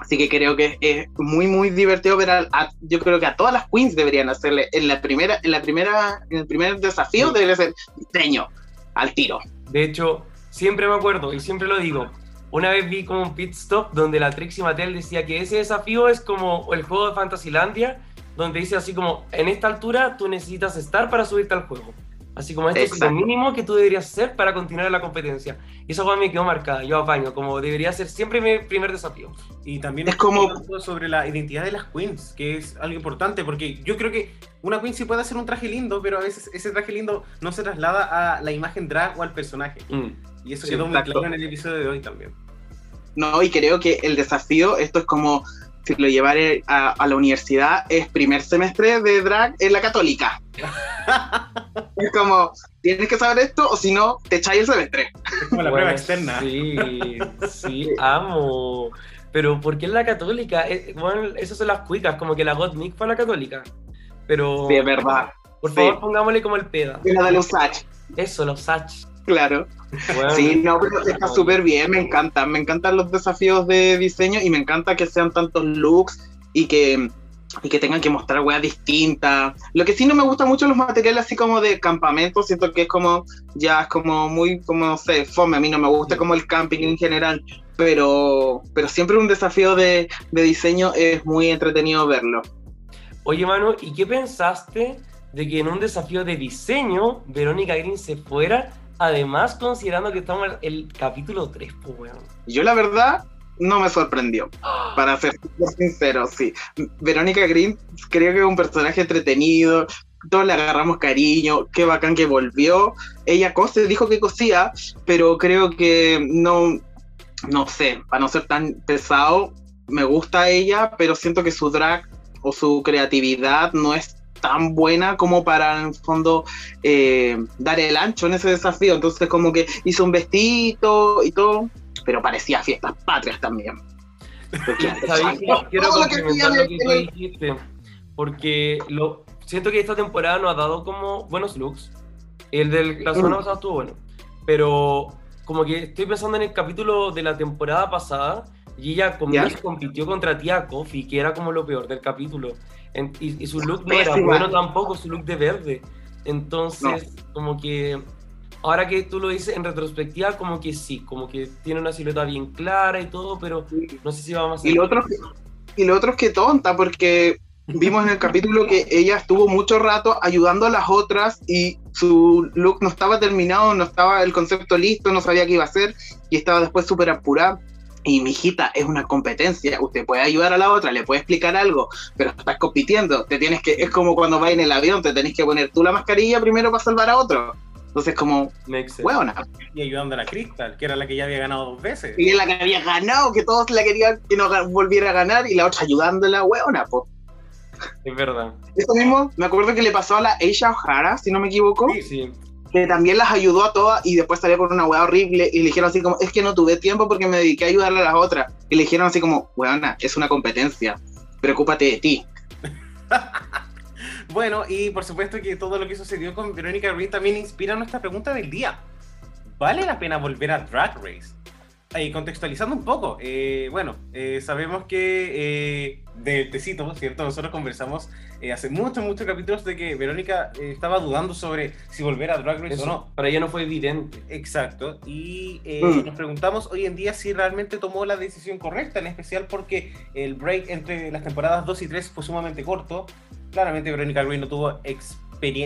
S3: Así que creo que es muy, muy divertido ver a, a- yo creo que a todas las queens deberían hacerle en la primera, en la primera, en el primer desafío
S2: Sí.
S3: debería ser diseño al tiro.
S2: De hecho, siempre me acuerdo y siempre lo digo. Una vez vi como un pit stop donde la Trixie Mattel decía que ese desafío es como el juego de Fantasylandia, donde dice así como, en esta altura tú necesitas estar para subirte al juego. Así como esto es lo
S3: Exacto.
S2: mínimo que tú deberías hacer para continuar en la competencia. Y esa me quedó marcada, yo apaño, como debería ser siempre mi primer desafío.
S1: Y también
S3: Es como-
S1: sobre la identidad de las queens, que es algo importante, porque yo creo que una queen sí puede hacer un traje lindo, pero a veces ese traje lindo no se traslada a la imagen drag o al personaje.
S2: Mm.
S1: Y eso
S2: Sí,
S1: quedó muy
S3: exacto.
S1: claro en el episodio de hoy también.
S3: No, y creo que el desafío, esto es como si lo llevaré a, a la universidad, es primer semestre de drag en la católica. es como, tienes que saber esto o si no, te echáis el semestre.
S1: Es como la
S2: Bueno,
S1: prueba externa.
S2: Sí, sí, amo. Pero ¿por qué en la católica? Eh, bueno, esas son las cuicas, como que la Gottmik fue a la católica. Pero,
S3: Sí, es verdad.
S2: por
S3: sí.
S2: favor, pongámosle como el peda.
S3: La de los Sach,
S2: Eso, los Sach.
S3: claro.
S2: Bueno,
S3: Sí, no, pero está súper bien, me encanta. Me encantan los desafíos de diseño y me encanta que sean tantos looks y que, y que tengan que mostrar weas distintas. Lo que sí no me gusta mucho los materiales así como de campamento, siento que es como, ya es como muy, como no sé, fome. A mí no me gusta como el camping en general, pero, pero siempre un desafío de, de diseño es muy entretenido verlo.
S2: Oye, Manu, ¿y qué pensaste de que en un desafío de diseño Verónica Green se fuera? Además, considerando que estamos en el capítulo 3, pues, weón.
S3: Yo la verdad no me sorprendió, para ser sincero, sí. Verónica Green creo que es un personaje entretenido, todos le agarramos cariño, qué bacán que volvió. Ella cose, dijo que cosía, pero creo que no, no sé, para no ser tan pesado, me gusta ella, pero siento que su drag o su creatividad no es tan buena como para en el fondo eh, dar el ancho en ese desafío. Entonces como que hizo un vestido y todo, pero parecía fiestas patrias también. Porque- lo que
S2: complementar lo que
S3: hacía
S2: tú
S3: en el-
S2: dijiste. Porque lo, siento que esta temporada nos ha dado como buenos looks. El de la semana
S3: Mm.
S2: pasada estuvo bueno. Pero como que estoy pensando en el capítulo de la temporada pasada. Y ella con. Miss compitió contra Tía Coffee, que era como lo peor del capítulo. En- y, y su look no era bueno tampoco, su look de verde. Entonces, como que ahora que tú lo dices en retrospectiva, como que sí, como que tiene una silueta bien clara y todo, pero no sé si va más
S3: Y lo otro, y lo otro es que tonta, porque vimos en el capítulo que ella estuvo mucho rato ayudando a las otras y su look no estaba terminado, no estaba el concepto listo, no sabía qué iba a hacer y estaba después súper apurada. Y mi hijita es una competencia, usted puede ayudar a la otra, le puede explicar algo, pero estás compitiendo, te tienes que, es como cuando vas en el avión, te tenés que poner tú la mascarilla primero para salvar a otro. Entonces como, huevona.
S1: Y ayudando a la Crystal, que era la que ya había ganado dos veces.
S3: Y la que había ganado, que todos la querían que no volviera a ganar y la otra ayudándola, huevona, po.
S2: Es verdad.
S3: Eso mismo, me acuerdo que le pasó a la Aisha O'Hara, si no me equivoco,
S1: Sí,
S2: Sí.
S3: que también las ayudó a todas y después salió con una hueá horrible y le dijeron así como, es que no tuve tiempo porque me dediqué a ayudarle a las otras. Y le dijeron así como, huevona, es una competencia, preocúpate de ti.
S1: Bueno, y por supuesto que todo lo que sucedió con Verónica Green también inspira nuestra pregunta del día. ¿Vale la pena volver a Drag Race? Ahí, contextualizando un poco, eh, bueno, eh, sabemos que eh, del tecito, ¿cierto? Nosotros conversamos eh, hace muchos, muchos capítulos de que Verónica estaba dudando sobre si volver a Drag Race
S2: Eso
S1: o no.
S2: para ella no fue evidente.
S1: Exacto, y
S3: Mm.
S1: nos preguntamos hoy en día si realmente tomó la decisión correcta, en especial porque el break entre las temporadas 2 y 3 fue sumamente corto. Claramente Verónica Green no tuvo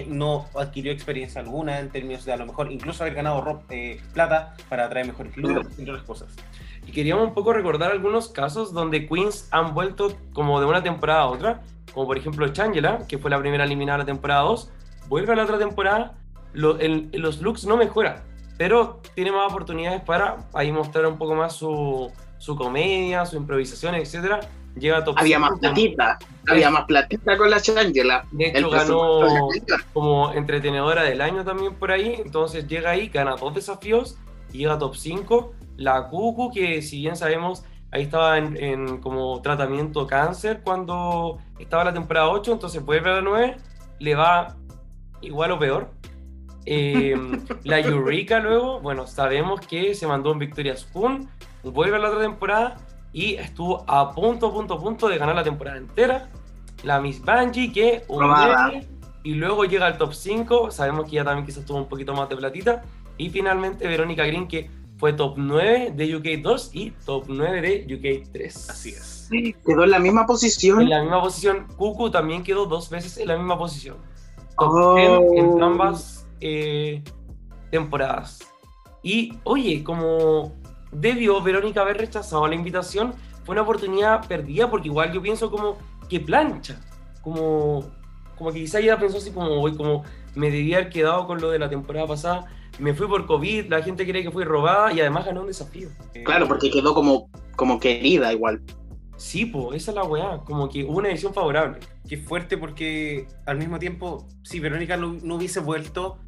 S1: no adquirió experiencia alguna en términos de a lo mejor incluso haber ganado eh, plata para traer mejores looks, entre otras cosas.
S2: Y queríamos un poco recordar algunos casos donde queens han vuelto como de una temporada a otra, como por ejemplo Changela, que fue la primera eliminada de la temporada 2, vuelve a la otra temporada, lo- el- los looks no mejoran, pero tiene más oportunidades para ahí mostrar un poco más su, su comedia, su improvisación, etc. Llega top
S3: Había más
S2: 5,
S3: platita, había más platita con la Changela.
S2: De hecho, ganó como entretenedora del año también por ahí. Entonces llega ahí, gana dos desafíos y llega a top 5. La Cucu, que si bien sabemos, ahí estaba en, en como tratamiento cáncer cuando estaba la temporada 8, entonces vuelve a la 9, le va igual o peor. Eh, la Eureka luego, bueno, sabemos que se mandó un Victoria Spoon, vuelve a la otra temporada y estuvo a punto, punto, punto de ganar la temporada entera. La Miss Bungie, que meme, y luego llega al top 5, sabemos que ya también quizás tuvo un poquito más de platita. Y finalmente Verónica Green, que fue top 9 de UK 2 y top 9 de UK 3.
S1: Así es.
S3: Quedó en la misma posición.
S2: En la misma posición, Cucu también quedó dos veces en la misma posición. Top
S3: Oh.
S2: 10 en ambas eh, temporadas. Y oye, como debió Verónica haber rechazado la invitación, fue una oportunidad perdida porque igual yo pienso como que plancha. Como, como que quizá ella pensó así como, hoy como me debía haber quedado con lo de la temporada pasada. Me fui por COVID, la gente cree que fui robada y además ganó un desafío.
S3: Claro, porque quedó como, como querida igual.
S2: Sí, pues, esa es la weá. Como que hubo una edición favorable.
S1: Qué fuerte porque al mismo tiempo, si Verónica no, no hubiese vuelto,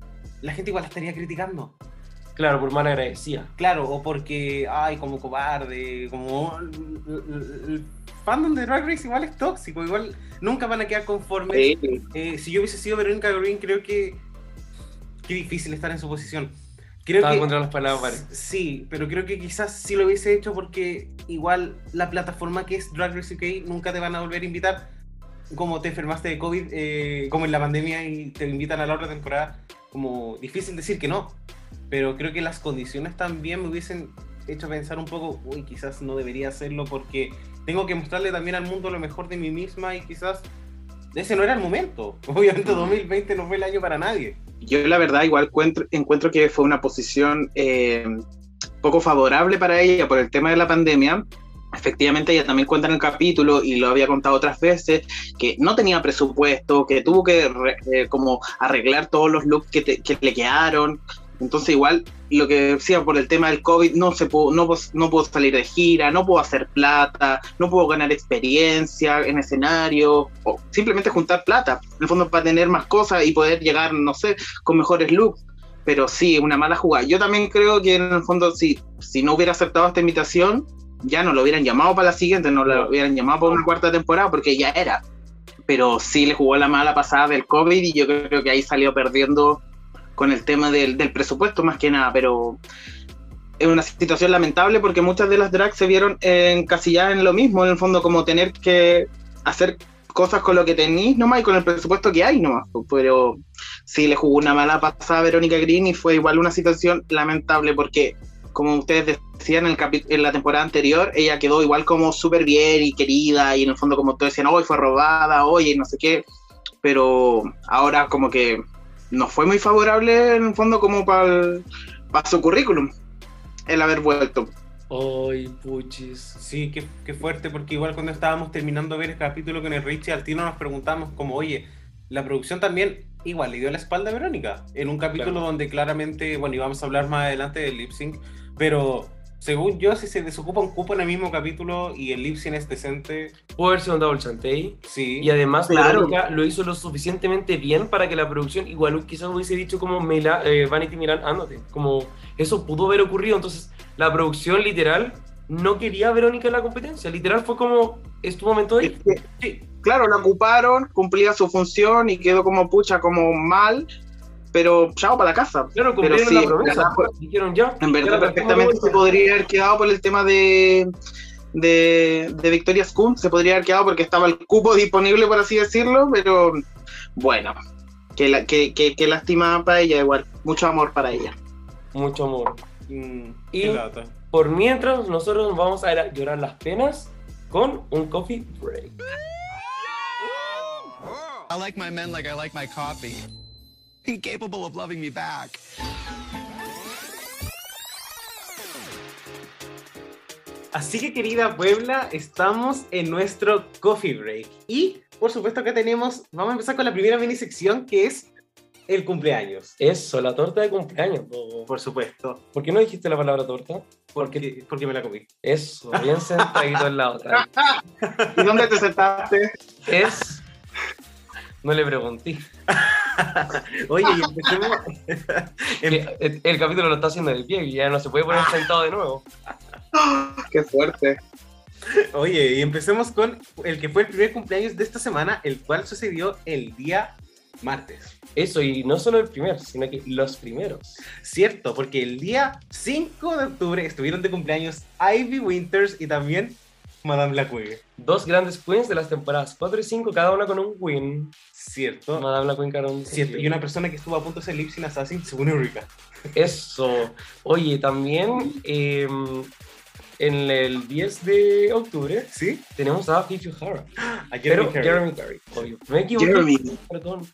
S1: la gente igual la estaría criticando.
S2: Claro, por mal agradecida.
S1: Claro, o porque, ay, como cobarde, como... El, el fandom de Drag Race igual es tóxico, igual nunca van a quedar conformes.
S3: Sí.
S1: Eh, si yo hubiese sido Verónica Green, creo que... Qué difícil estar en su posición. Creo
S2: Estaba
S1: que...
S2: contra las palabras.
S1: Sí, pero creo que quizás sí lo hubiese hecho porque igual la plataforma que es Drag Race UK nunca te van a volver a invitar. Como te enfermaste de COVID, eh, como en la pandemia y te invitan a la otra temporada, como difícil decir que no. Pero creo que las condiciones también me hubiesen hecho pensar un poco, uy, quizás no debería hacerlo porque tengo que mostrarle también al mundo lo mejor de mí misma y quizás ese no era el momento. Obviamente 2020 no fue el año para nadie.
S3: Yo la verdad igual encuentro, encuentro que fue una posición eh, poco favorable para ella por el tema de la pandemia. Efectivamente, ella también cuenta en el capítulo y lo había contado otras veces que no tenía presupuesto, que tuvo que re- eh, como arreglar todos los looks que, te- que le quedaron. Entonces igual lo que decía por el tema del COVID, no, se pudo, no, puedo- no puedo salir de gira, no puedo hacer plata, no puedo ganar experiencia en escenario, o simplemente juntar plata, en el fondo para tener más cosas y poder llegar, no sé, con mejores looks. Pero sí, una mala jugada. Yo también creo que en el fondo, si, si no hubiera aceptado esta invitación, ya no lo hubieran llamado para la siguiente, no lo hubieran llamado para una cuarta temporada, porque ya era. Pero sí le jugó la mala pasada del COVID y yo creo que ahí salió perdiendo con el tema del, del presupuesto más que nada, pero es una situación lamentable porque muchas de las drags se vieron encasilladas en lo mismo, en el fondo como tener que hacer cosas con lo que tenéis nomás y con el presupuesto que hay nomás. pues, Pero sí le jugó una mala pasada a Verónica Green y fue igual una situación lamentable porque, como ustedes decían en, el en la temporada anterior, ella quedó igual como súper bien y querida y en el fondo como todos decían, hoy fue robada, oye, no sé qué. Pero ahora como que no fue muy favorable en el fondo como para su currículum el haber vuelto.
S2: Ay, puchis.
S1: Sí, qué, qué fuerte, porque igual cuando estábamos terminando de ver el capítulo con el Richie, al tiro nos preguntamos como, oye, la producción también igual le dio la espalda a Verónica, en un capítulo
S2: Claro.
S1: donde claramente, bueno, íbamos a hablar más adelante del lip sync, pero según yo, si se desocupa un cupo en el mismo capítulo y el lip sync es decente,
S2: Pudo haber sido un double chantey.
S1: sí.
S2: Y además,
S3: Claro.
S2: Verónica lo hizo lo suficientemente bien para que la producción igual quizás hubiese dicho como Mela, eh, Vanity Milan, ándate. Como eso pudo haber ocurrido. Entonces, la producción literal no quería a Verónica en la competencia. Literal fue como, es tu momento de ir.
S1: Sí,
S3: claro, la ocuparon, cumplía su función y quedó como pucha, como mal, pero chao para la casa.
S2: Claro,
S3: Pero sí,
S2: la
S3: en
S2: promesa.
S3: verdad
S2: Dijeron ya.
S3: En verdad, perfectamente se podría haber quedado por el tema de, de, de Victoria Scum, se podría haber quedado porque estaba el cupo disponible, por así decirlo, pero bueno, que, la, que, que, que lástima para ella, igual, mucho amor para ella.
S2: Mucho amor.
S1: mm,
S2: Y-
S1: qué.
S2: Por mientras, nosotros nos vamos a ir a llorar las penas con un coffee break.
S5: I like my men like I like my coffee. Incapable of loving me back.
S1: Así que querida Puebla, estamos en nuestro coffee break. Y por supuesto que tenemos, vamos a empezar con la primera mini sección que es el cumpleaños.
S2: Eso, la torta de cumpleaños. po.
S1: Por supuesto,
S2: ¿Por qué no dijiste la palabra torta?
S1: porque, porque me la comí.
S2: Eso, bien sentadito en la otra.
S3: ¿Y dónde te sentaste?
S2: Es. No le pregunté.
S1: Oye, y empecemos. Em-
S2: el, el capítulo lo está haciendo de pie y ya no se puede poner sentado de nuevo.
S3: Qué fuerte.
S1: Oye, y empecemos con el que fue el primer cumpleaños de esta semana, el cual sucedió el día martes.
S2: Eso, y no solo el primer, sino que los primeros.
S1: Cierto, porque el día 5 de octubre estuvieron de cumpleaños Ivy Winters y también Madame Lacue.
S2: Dos grandes queens de las temporadas 4 y 5, cada una con un win.
S1: Cierto.
S2: Madame la Queen Caron.
S1: Cierto, y una persona que estuvo a punto de ser Lip Sync Assassin, según Eureka.
S2: Eso. Oye, también eh, en el 10 de octubre
S1: ¿Sí?
S2: tenemos a Fifi O'Hara.
S1: A
S2: Pero
S1: Jeremy Carey.
S2: Jeremy Carey, obvio. Me equivoqué.
S3: Jeremy.
S2: Perdón.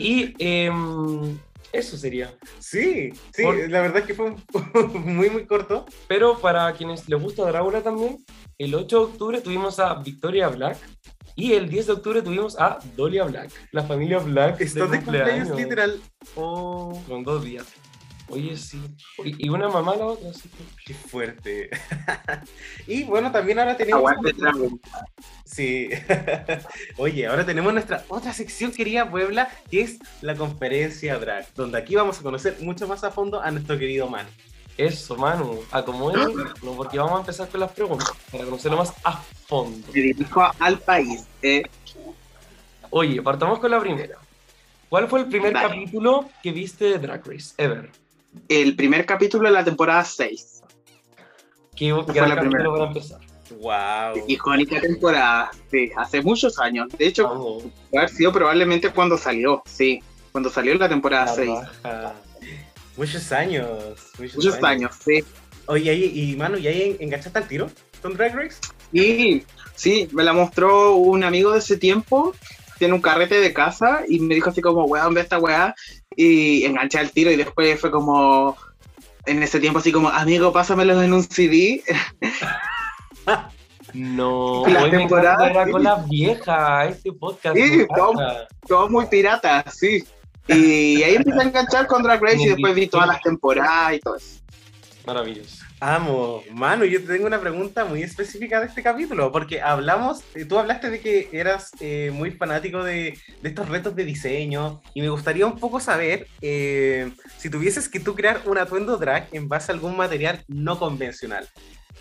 S2: Y em, eso sería.
S1: Sí, sí,
S2: Por-
S1: la verdad es que fue muy, muy corto.
S2: Pero para quienes les gusta Drácula también, el 8 de octubre tuvimos a Victoria Black y el 10 de octubre tuvimos a Dolia Black, la familia Black.
S1: Estás de cumpleaños literal. Oh,
S2: Con dos días. Oye, sí. Y, una mamá a la otra, así que-
S1: qué fuerte. y bueno, también ahora tenemos.
S3: Aguante.
S1: Sí. Oye, ahora tenemos nuestra otra sección, querida Puebla, que es la conferencia drag, donde aquí vamos a conocer mucho más a fondo a nuestro querido man.
S2: Eso, Manu. Acomódate, no, porque vamos a empezar con las preguntas para conocerlo más a fondo.
S3: Me dirijo al país. eh.
S2: Oye, partamos con la primera. ¿Cuál fue el primer
S3: Dale.
S2: capítulo que viste de Drag Race ever?
S3: El primer capítulo de la temporada 6.
S2: ¿Qué
S3: fue
S2: gran
S3: la
S2: capítulo
S3: primera.
S2: para empezar?
S1: Wow.
S3: Icónica temporada, sí, hace muchos años. De hecho, puede haber sido probablemente cuando salió, sí, cuando salió la temporada
S2: la
S3: 6.
S2: raja.
S1: Muchos años. Muchos,
S3: Muchos años, sí.
S1: Oye, y mano, ¿y ahí enganchaste al tiro con Drag Race?
S3: Y sí, me la mostró un amigo de ese tiempo, tiene un carrete de casa y me dijo así como, weón, ve esta weá, y enganché al tiro y después fue como, en ese tiempo así como, amigo, pásamelo en un CD.
S2: No,
S3: La
S2: hoy
S3: temporada, sí.
S2: con la vieja, este podcast.
S3: Sí,
S2: me
S3: todo- muy pirata, sí. Y ahí empecé a enganchar con Drag Race y después vi todas las temporadas y todo eso.
S2: Maravilloso.
S1: Amo, Manu, yo te tengo una pregunta muy específica de este capítulo, porque hablamos, eh, tú hablaste de que eras eh, muy fanático de, de estos retos de diseño, y me gustaría un poco saber eh, si tuvieses que tú crear un atuendo drag en base a algún material no convencional.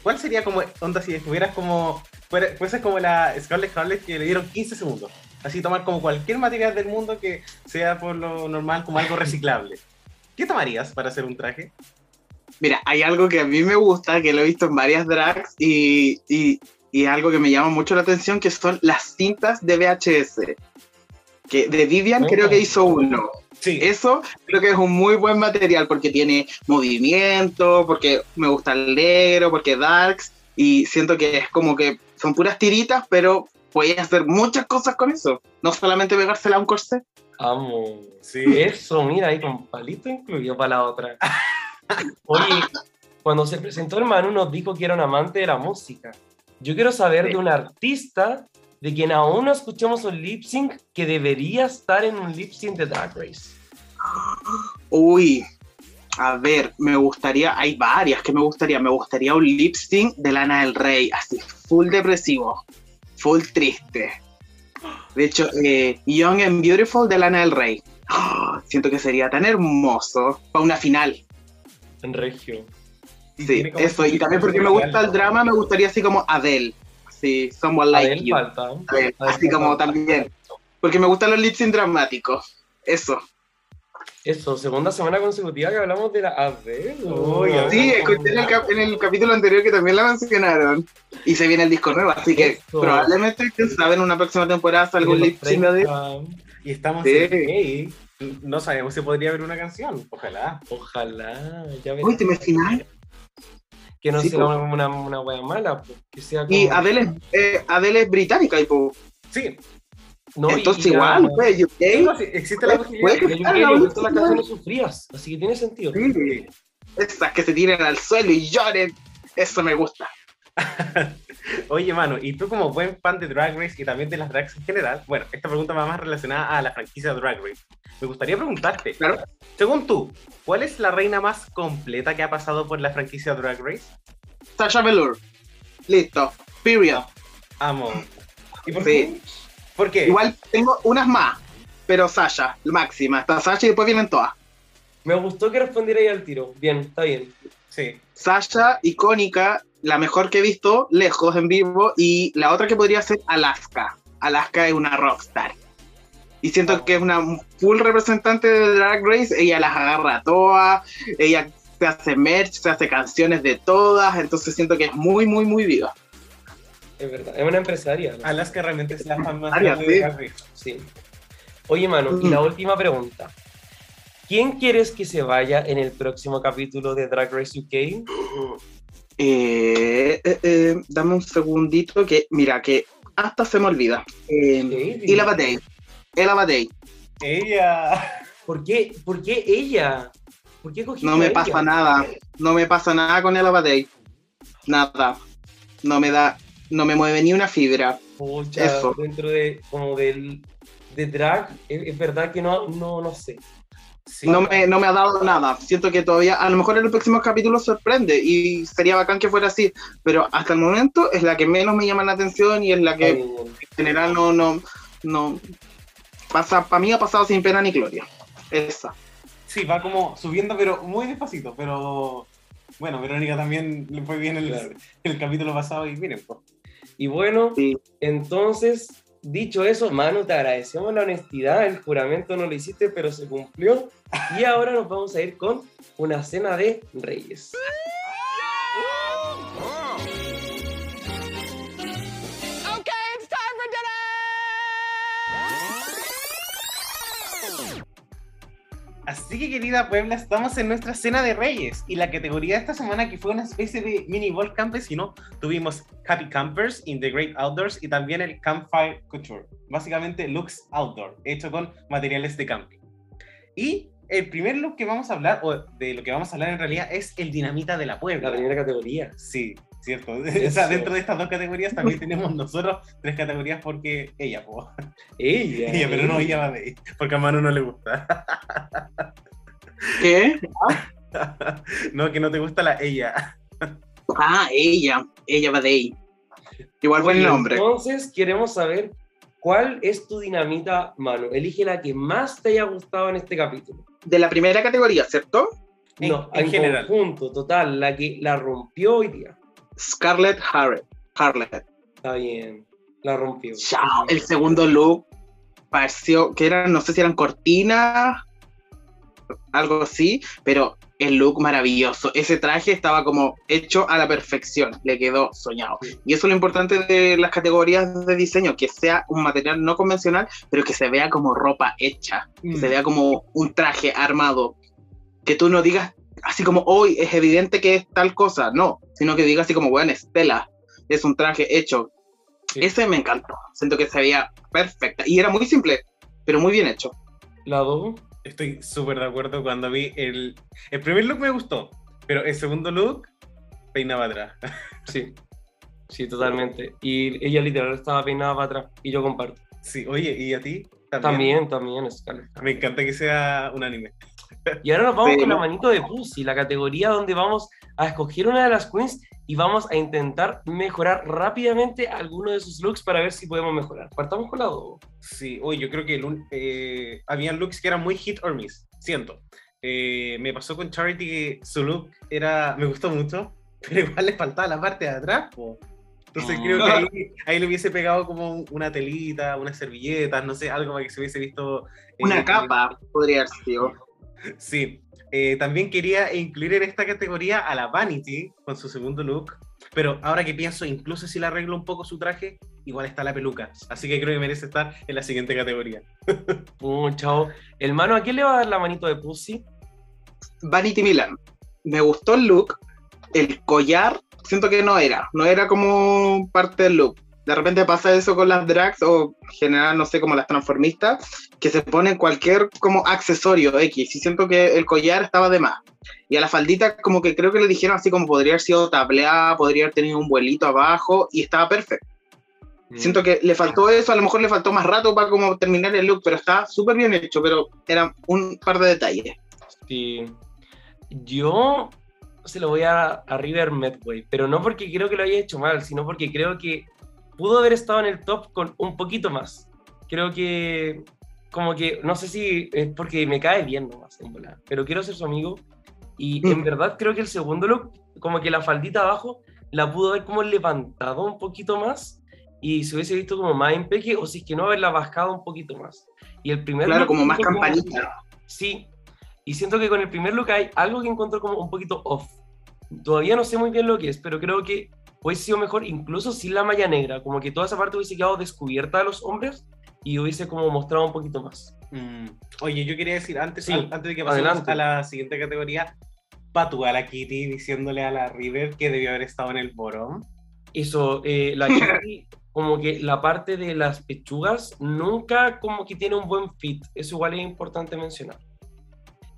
S1: ¿Cuál sería como, onda, si estuvieras como, fueses como la Scarlett Harlett que le dieron 15 segundos? Así tomar como cualquier material del mundo que sea por lo normal como algo reciclable. ¿Qué tomarías para hacer un traje?
S3: Mira, hay algo que a mí me gusta, que lo he visto en varias drags y, y y algo que me llama mucho la atención, que son las cintas de VHS. Que de Vivian creo que hizo uno.
S1: Sí,
S3: Eso creo que es un muy buen material porque tiene movimiento, porque me gusta el negro, porque darks, y siento que es como que son puras tiritas, pero puedes hacer muchas cosas con eso. No solamente pegársela a un corsé.
S2: Amo.
S1: sí.
S2: Eso, mira, ahí con palito incluido para la otra. Oye, cuando se presentó el Manu nos dijo que era un amante de la música. Yo quiero saber
S3: Sí.
S2: de un artista de quien aún no escuchamos un lip sync que debería estar en un lip sync de Drag Race.
S3: Uy, a ver, me gustaría, hay varias que me gustaría. Me gustaría un lip sync de Lana del Rey, así, full depresivo, full triste. De hecho, eh, Young and Beautiful de Lana del Rey. Ah, siento que sería tan hermoso para una final.
S2: En Regio.
S1: Y
S3: Sí,
S1: como
S3: eso. Y
S1: ese
S3: también porque me gusta el drama, me gustaría así como Adele. Así, Someone Like
S2: Adele
S3: You.
S2: falta.
S3: Adele,
S2: Adele
S3: así como
S2: falta.
S3: también. Porque me gustan los lip sync dramáticos. Eso.
S2: Eso, segunda semana consecutiva que hablamos de la Adele.
S3: Sí, escuché en el, cap- en el capítulo anterior que también la mencionaron. Y se viene el disco nuevo, así que
S2: Eso.
S3: probablemente, quién sabe, en una próxima temporada salga un lip sync de Adele.
S2: 30.
S1: Y estamos
S3: Sí.
S1: en gay. No sabemos si podría haber una canción. Ojalá.
S2: Ojalá, ya
S3: Uy. ¿te imaginas?
S2: Que no
S3: Sí,
S2: sea
S3: po.
S2: una, una wea mala, pues, que sea como...
S3: Y Adele, es- eh, Adele es británica, y po.
S1: Sí.
S2: No,
S3: entonces igual, pues, UK.
S1: no, sí, existe la
S3: Puede-
S1: posibilidad.
S3: que
S2: le gustan las canciones sufridas, así que tiene sentido.
S3: Sí. Esas que se tiran al suelo y lloren. Eso me gusta.
S1: Oye, mano, y tú como buen fan de Drag Race y también de las drags en general, bueno, esta pregunta va más relacionada a la franquicia Drag Race. Me gustaría preguntarte,
S3: Claro.
S1: según tú, ¿cuál es la reina más completa que ha pasado por la franquicia Drag Race?
S3: Sasha Velour. Listo. Period.
S1: Amo. ¿Y por
S3: Sí.
S1: qué? ¿Por qué?
S3: Igual tengo unas más, pero Sasha, la máxima. Está Sasha y después vienen todas.
S2: Me gustó que respondiera ahí al tiro. Bien, está bien.
S1: Sí.
S3: Sasha, icónica, la mejor que he visto lejos en vivo, y la otra que podría ser Alaska. Alaska es una rockstar. Y siento que es una full representante de Drag Race, ella las agarra a todas, ella se hace merch, se hace canciones de todas, entonces siento que es muy, muy, muy viva.
S2: Es verdad. Es una empresaria. ¿no?
S1: Alaska realmente es la fan más
S3: sí.
S1: de Drag Race.
S2: Sí. Oye, mano, y
S3: Mm.
S2: la última pregunta. ¿Quién quieres que se vaya en el próximo capítulo de Drag Race UK?
S3: Eh, eh, eh, dame un segundito que, mira, que hasta se me olvida.
S2: David.
S3: Ila Batey. Ella Batey.
S1: Ella.
S2: ¿Por qué? ¿Por qué ella? ¿Por qué
S3: No me
S2: ella?
S3: pasa nada. No me pasa nada con Ella Batey. Nada. No me da, no me mueve ni una fibra.
S2: Pucha,
S3: Eso.
S2: dentro de como del de drag, es, es verdad que no, no, no sé.
S1: Sí.
S3: No me, no me ha dado nada. Siento que todavía, a lo mejor en el próximo capítulo sorprende y sería bacán que fuera así. Pero hasta el momento es la que menos me llama la atención y es la que en general no, no, no. Pasa, para mí ha pasado sin pena ni gloria. Esa.
S1: Sí, va como subiendo, pero muy despacito. Pero bueno, Verónica también le fue bien el,
S2: Claro.
S1: el capítulo pasado y miren, pues.
S2: Y bueno,
S3: Sí.
S2: entonces, dicho eso, Manu, te agradecemos la honestidad, el juramento no lo hiciste, pero se cumplió. Y ahora nos vamos a ir con una cena de reyes.
S1: Así que querida Puebla, estamos en nuestra cena de reyes y la categoría de esta semana que fue una especie de mini ball campesino, tuvimos Happy Campers in the Great Outdoors y también el Campfire Couture, básicamente looks outdoor, hecho con materiales de camping. Y el primer look que vamos a hablar, o de lo que vamos a hablar en realidad, es el dinamita de la Puebla.
S2: La primera categoría.
S1: Sí, cierto. O sea, dentro de estas dos categorías también tenemos nosotros tres categorías porque ella, po.
S2: Ella.
S1: ella, pero no ella va de ahí, porque a Manu no le gusta.
S3: ¿Qué?
S1: no, que no te gusta la ella.
S3: Ah, ella. Ella va de ahí. Igual buen nombre.
S2: Entonces, queremos saber cuál es tu dinamita, Manu. Elige la que más te haya gustado en este capítulo.
S3: De la primera categoría, ¿cierto?
S1: En-
S2: no,
S1: en
S2: en,
S1: general.
S2: conjunto, total, la que la rompió hoy día.
S3: Scarlett Harret. Harlet.
S2: Está bien, la rompió.
S3: Chao. El segundo look pareció que eran, no sé si eran cortinas, algo así, pero el look maravilloso. Ese traje estaba como hecho a la perfección, le quedó soñado. Y eso es lo importante de las categorías de diseño, que sea un material no convencional, pero que se vea como ropa hecha, que se
S1: Mm.
S3: vea como un traje armado. Que tú no digas así como hoy es evidente que es tal cosa, no, sino que digas así como, bueno, es tela, es un traje hecho.
S2: Sí.
S3: Ese me encantó, siento que se veía perfecta y era muy simple, pero muy bien hecho.
S2: La Dogo.
S1: Estoy súper de acuerdo cuando vi el... El primer look me gustó, pero el segundo look peinaba atrás.
S2: Sí. Sí, totalmente. Y ella literal estaba peinada para atrás. Y yo comparto.
S1: Sí, oye, ¿y a ti?
S2: También, también, Scarlett.
S1: Me encanta que sea un anime.
S2: Y ahora nos vamos
S3: Pero-
S2: con la manito de Pussy, la categoría donde vamos a escoger una de las queens y vamos a intentar mejorar rápidamente alguno de sus looks para ver si podemos mejorar. Partamos con la Dogo.
S1: Sí, oye, yo creo que eh, habían looks que eran muy hit or miss, siento. Eh, me pasó con Charity que su look era, me gustó mucho, pero igual le faltaba la parte de atrás. po. Entonces creo que ahí, ahí le hubiese pegado como un- una telita, unas servilletas, no sé, algo para que se hubiese visto. eh,
S3: Una capa, podría haber sido.
S1: Sí. Eh, también quería incluir en esta categoría a la Vanity con su segundo look, pero ahora que pienso, incluso si le arreglo un poco su traje, igual está la peluca. Así que creo que merece estar en la siguiente categoría.
S2: Uh, chao. El mano, ¿a quién le va a dar la manito de Pussy?
S3: Vanity Milan. Me gustó el look. El collar, siento que no era. No era como parte del look. De repente pasa eso con las drags o en general, no sé, como las transformistas, que se ponen cualquier como accesorio X. Y siento que el collar estaba de más. Y a la faldita como que creo que le dijeron así como podría haber sido tableada, podría haber tenido un vuelito abajo y estaba perfecto. Siento que le faltó eso, a lo mejor le faltó más rato para como terminar el look, pero está súper bien hecho, pero eran un par de detalles.
S2: Sí. Yo se lo voy a, a River Medway, pero no porque creo que lo haya hecho mal, sino porque creo que pudo haber estado en el top con un poquito más. Creo que, como que, no sé si es porque me cae bien nomás, en volada, pero quiero ser su amigo. Y en
S3: Mm.
S2: verdad creo que el segundo look, como que la faldita abajo, la pudo haber como levantado un poquito más y se hubiese visto como más impeque, o si es que no haberla bajado un poquito más. Y el primer
S3: Claro,
S2: look
S3: como más campanita.
S2: Sí, y siento que con el primer look hay algo que encuentro como un poquito off. Todavía no sé muy bien lo que es, pero creo que hubiese sido mejor incluso sin la malla negra, como que toda esa parte hubiese quedado descubierta a los hombres y hubiese como mostrado un poquito más.
S1: Mm, Oye, yo quería decir antes,
S2: Sí,
S1: an- antes de que pasemos
S2: adelante.
S1: a la siguiente categoría, Patu a la Kitty diciéndole a la River que debió haber estado en el bottom.
S2: Eso, eh, la Kitty, como que la parte de las pechugas nunca como que tiene un buen fit, eso igual es importante mencionar.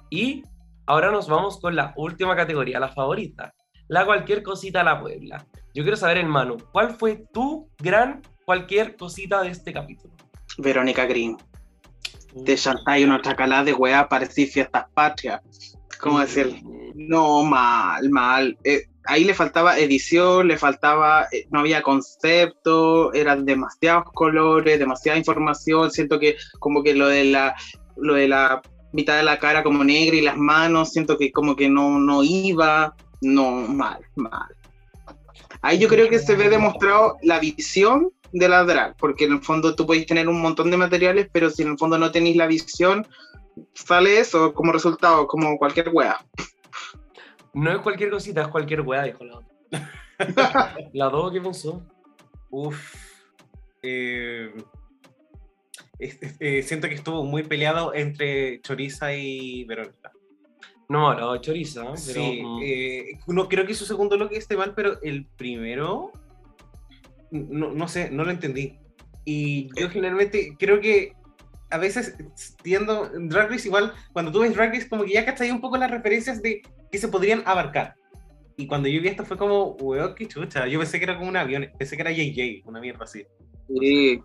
S2: Y ahora nos vamos con la última categoría, la favorita, la cualquier cosita a la Puebla. Yo quiero saber, hermano, ¿cuál fue tu gran cualquier cosita de este capítulo?
S3: Verónica Green. De Shantai, una chacalá de weá, parecía fiestas patrias. ¿Cómo decir? No, mal, mal. Eh, ahí le faltaba edición, le faltaba, eh, no había concepto, eran demasiados colores, demasiada información. Siento que como que lo de la, lo de la mitad de la cara como negra y las manos, siento que como que no, no iba. No, mal, mal. Ahí yo creo que se ve demostrado la visión de la drag, porque en el fondo tú puedes tener un montón de materiales, pero si en el fondo no tenéis la visión, sale eso como resultado, como cualquier wea.
S2: No es cualquier cosita, es cualquier weá, dijo la otra. ¿La dos qué pensó?
S1: Uf. Eh, eh, siento que estuvo muy peleado entre Choriza y Verónica.
S2: No, ¿eh? pero...
S1: Sí,
S2: mm,
S1: eh, no creo que su segundo look esté mal, pero el primero, no, no sé, no lo entendí. Y yo generalmente creo que a veces tiendo, en Drag Race igual, cuando tú ves Drag Race, como que ya cachai un poco las referencias de que se podrían abarcar. Y cuando yo vi esto fue como, weón, qué chucha. Yo pensé que era como un avión, pensé que era JJ, una mierda así.
S3: Sí.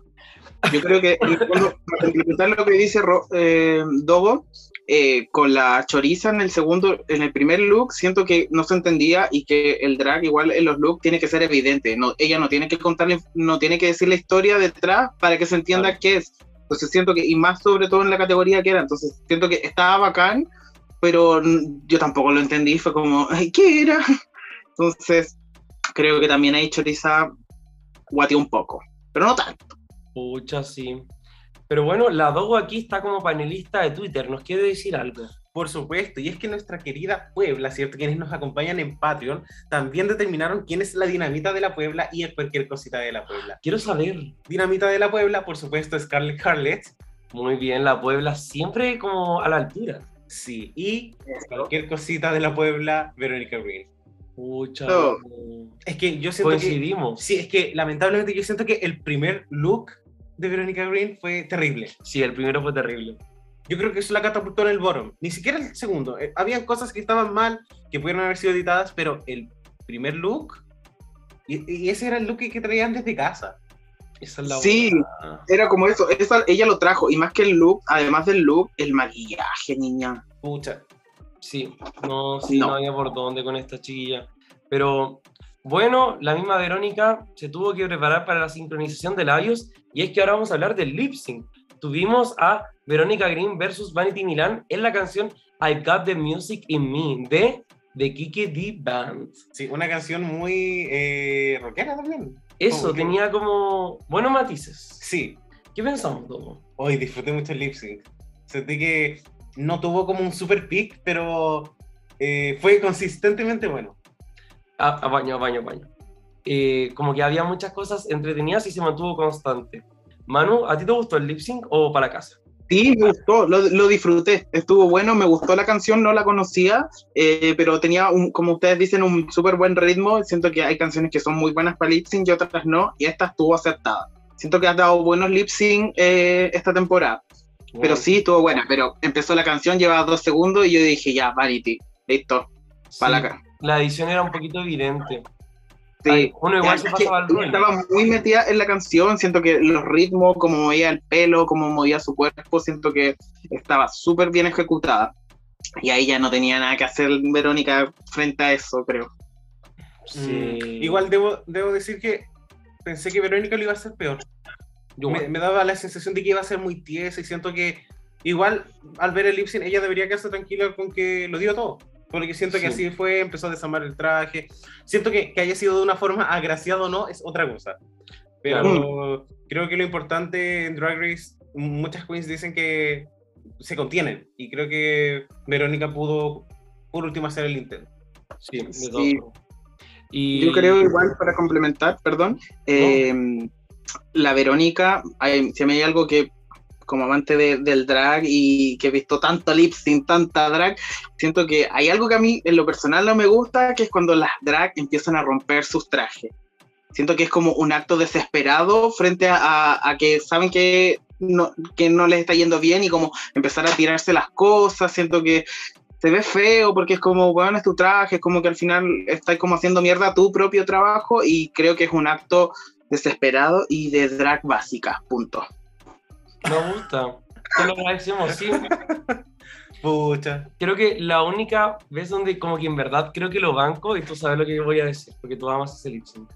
S3: Yo creo que para complementar lo que dice Ro- eh, Dogo, eh, con la choriza en el segundo, en el primer look, siento que no se entendía y que el drag igual en los looks tiene que ser evidente. No, ella no tiene que contarle, no tiene que decir la historia detrás para que se entienda qué es. Entonces siento que, y más sobre todo en la categoría que era, entonces siento que estaba bacán, pero yo tampoco lo entendí, fue como, ay, ¿qué era? Entonces, creo que también ahí choriza guateó un poco, pero no tanto.
S2: Pucha, sí. Pero bueno, la Dogo aquí está como panelista de Twitter, ¿nos quiere decir algo?
S1: Por supuesto, y es que nuestra querida Puebla, ¿cierto? Quienes nos acompañan en Patreon, también determinaron quién es la dinamita de la Puebla y el cualquier cosita de la Puebla.
S2: Quiero saber.
S1: Dinamita de la Puebla, por supuesto, Scarlett Harlet.
S2: Muy bien, la Puebla siempre como a la altura.
S1: Sí, y cualquier cosita de la Puebla, Verónica Green.
S2: Pucha.
S3: No.
S1: Es que yo siento que...
S2: Coincidimos.
S1: Sí, es que lamentablemente yo siento que el primer look de Verónica Green fue terrible.
S2: Sí, el primero fue terrible.
S1: Yo creo que eso la catapultó en el bottom. Ni siquiera el segundo. Eh, habían cosas que estaban mal, que pudieron haber sido editadas, pero el primer look... Y, y ese era el look que, que traían desde casa.
S2: Esa es la
S3: Sí,
S2: buena.
S3: era como eso. Esa- ella lo trajo. Y más que el look, además del look, el maquillaje, niña.
S1: Pucha.
S2: Sí, no, sí,
S3: No.
S2: no. había por dónde con esta chiquilla. Pero bueno, la misma Verónica se tuvo que preparar para la sincronización de labios y es que ahora vamos a hablar del lip sync. Tuvimos a Verónica Green versus Vanity Milan en la canción I Got the Music in Me de The Kiki D Band.
S1: Sí, una canción muy eh, rockera también.
S2: Eso,
S1: Como que-
S2: tenía como buenos matices.
S1: Sí,
S2: ¿Qué pensamos, Domo?
S1: hoy disfruté mucho el lip sync. Sentí que no tuvo como un super pick, pero eh, fue consistentemente bueno.
S2: A, a baño, a baño, a baño. Eh, como que había muchas cosas entretenidas y se mantuvo constante. Manu, ¿a ti te gustó el lip sync o para casa?
S3: Sí, me gustó, lo, lo disfruté, estuvo bueno, me gustó la canción, no la conocía, eh, pero tenía, un, como ustedes dicen, un súper buen ritmo. Siento que hay canciones que son muy buenas para lip sync y otras no, y esta estuvo acertada. Siento que has dado buenos lip sync eh, esta temporada, pero sí estuvo buena. Pero empezó la canción, llevaba dos segundos y yo dije, ya, Vanity, listo,
S2: Sí,
S3: para acá.
S2: La edición era un poquito evidente.
S3: Sí.
S2: Ay, uno igual se
S3: que
S2: pasaba rol.
S3: estaba muy metida en la canción, siento que los ritmos, como movía el pelo, como movía su cuerpo, siento que estaba súper bien ejecutada. Y ahí ya no tenía nada que hacer Verónica frente a eso, creo.
S2: Sí.
S1: Mm, Igual debo, debo decir que pensé que Verónica lo iba a hacer peor.
S2: Yo
S1: Me, me daba la sensación de que iba a ser muy tiesa y siento que igual al ver el lip sync ella debería quedarse tranquila con que lo dio todo. Porque siento que
S2: Sí.
S1: así fue, empezó a desarmar el traje. Siento que, que haya sido de una forma agraciada o no es otra cosa. Pero creo que lo importante en Drag Race, muchas queens dicen que se contienen. Y creo que Verónica pudo, por último, hacer el intento.
S2: Sí,
S3: Sí.
S2: Y
S3: Yo creo igual, para complementar, perdón, eh, la Verónica, hay- si mí hay algo que como amante de- del drag y que he visto tanto lip sync, tanta drag, siento que hay algo que a mí en lo personal no me gusta, que es cuando las drag empiezan a romper sus trajes. Siento que es como un acto desesperado frente a que saben que no, que no les está yendo bien y como empezar a tirarse las cosas, siento que se ve feo porque es como, bueno, es tu traje, es como que al final estás como haciendo mierda tu propio trabajo y creo que es un acto desesperado y de drag básica, punto.
S2: me gusta. Te lo agradecemos, sí.
S1: Pucha.
S2: Creo que la única vez donde como que en verdad creo que lo banco, y tú sabes lo que yo voy a decir, porque tú amas ese lip sync.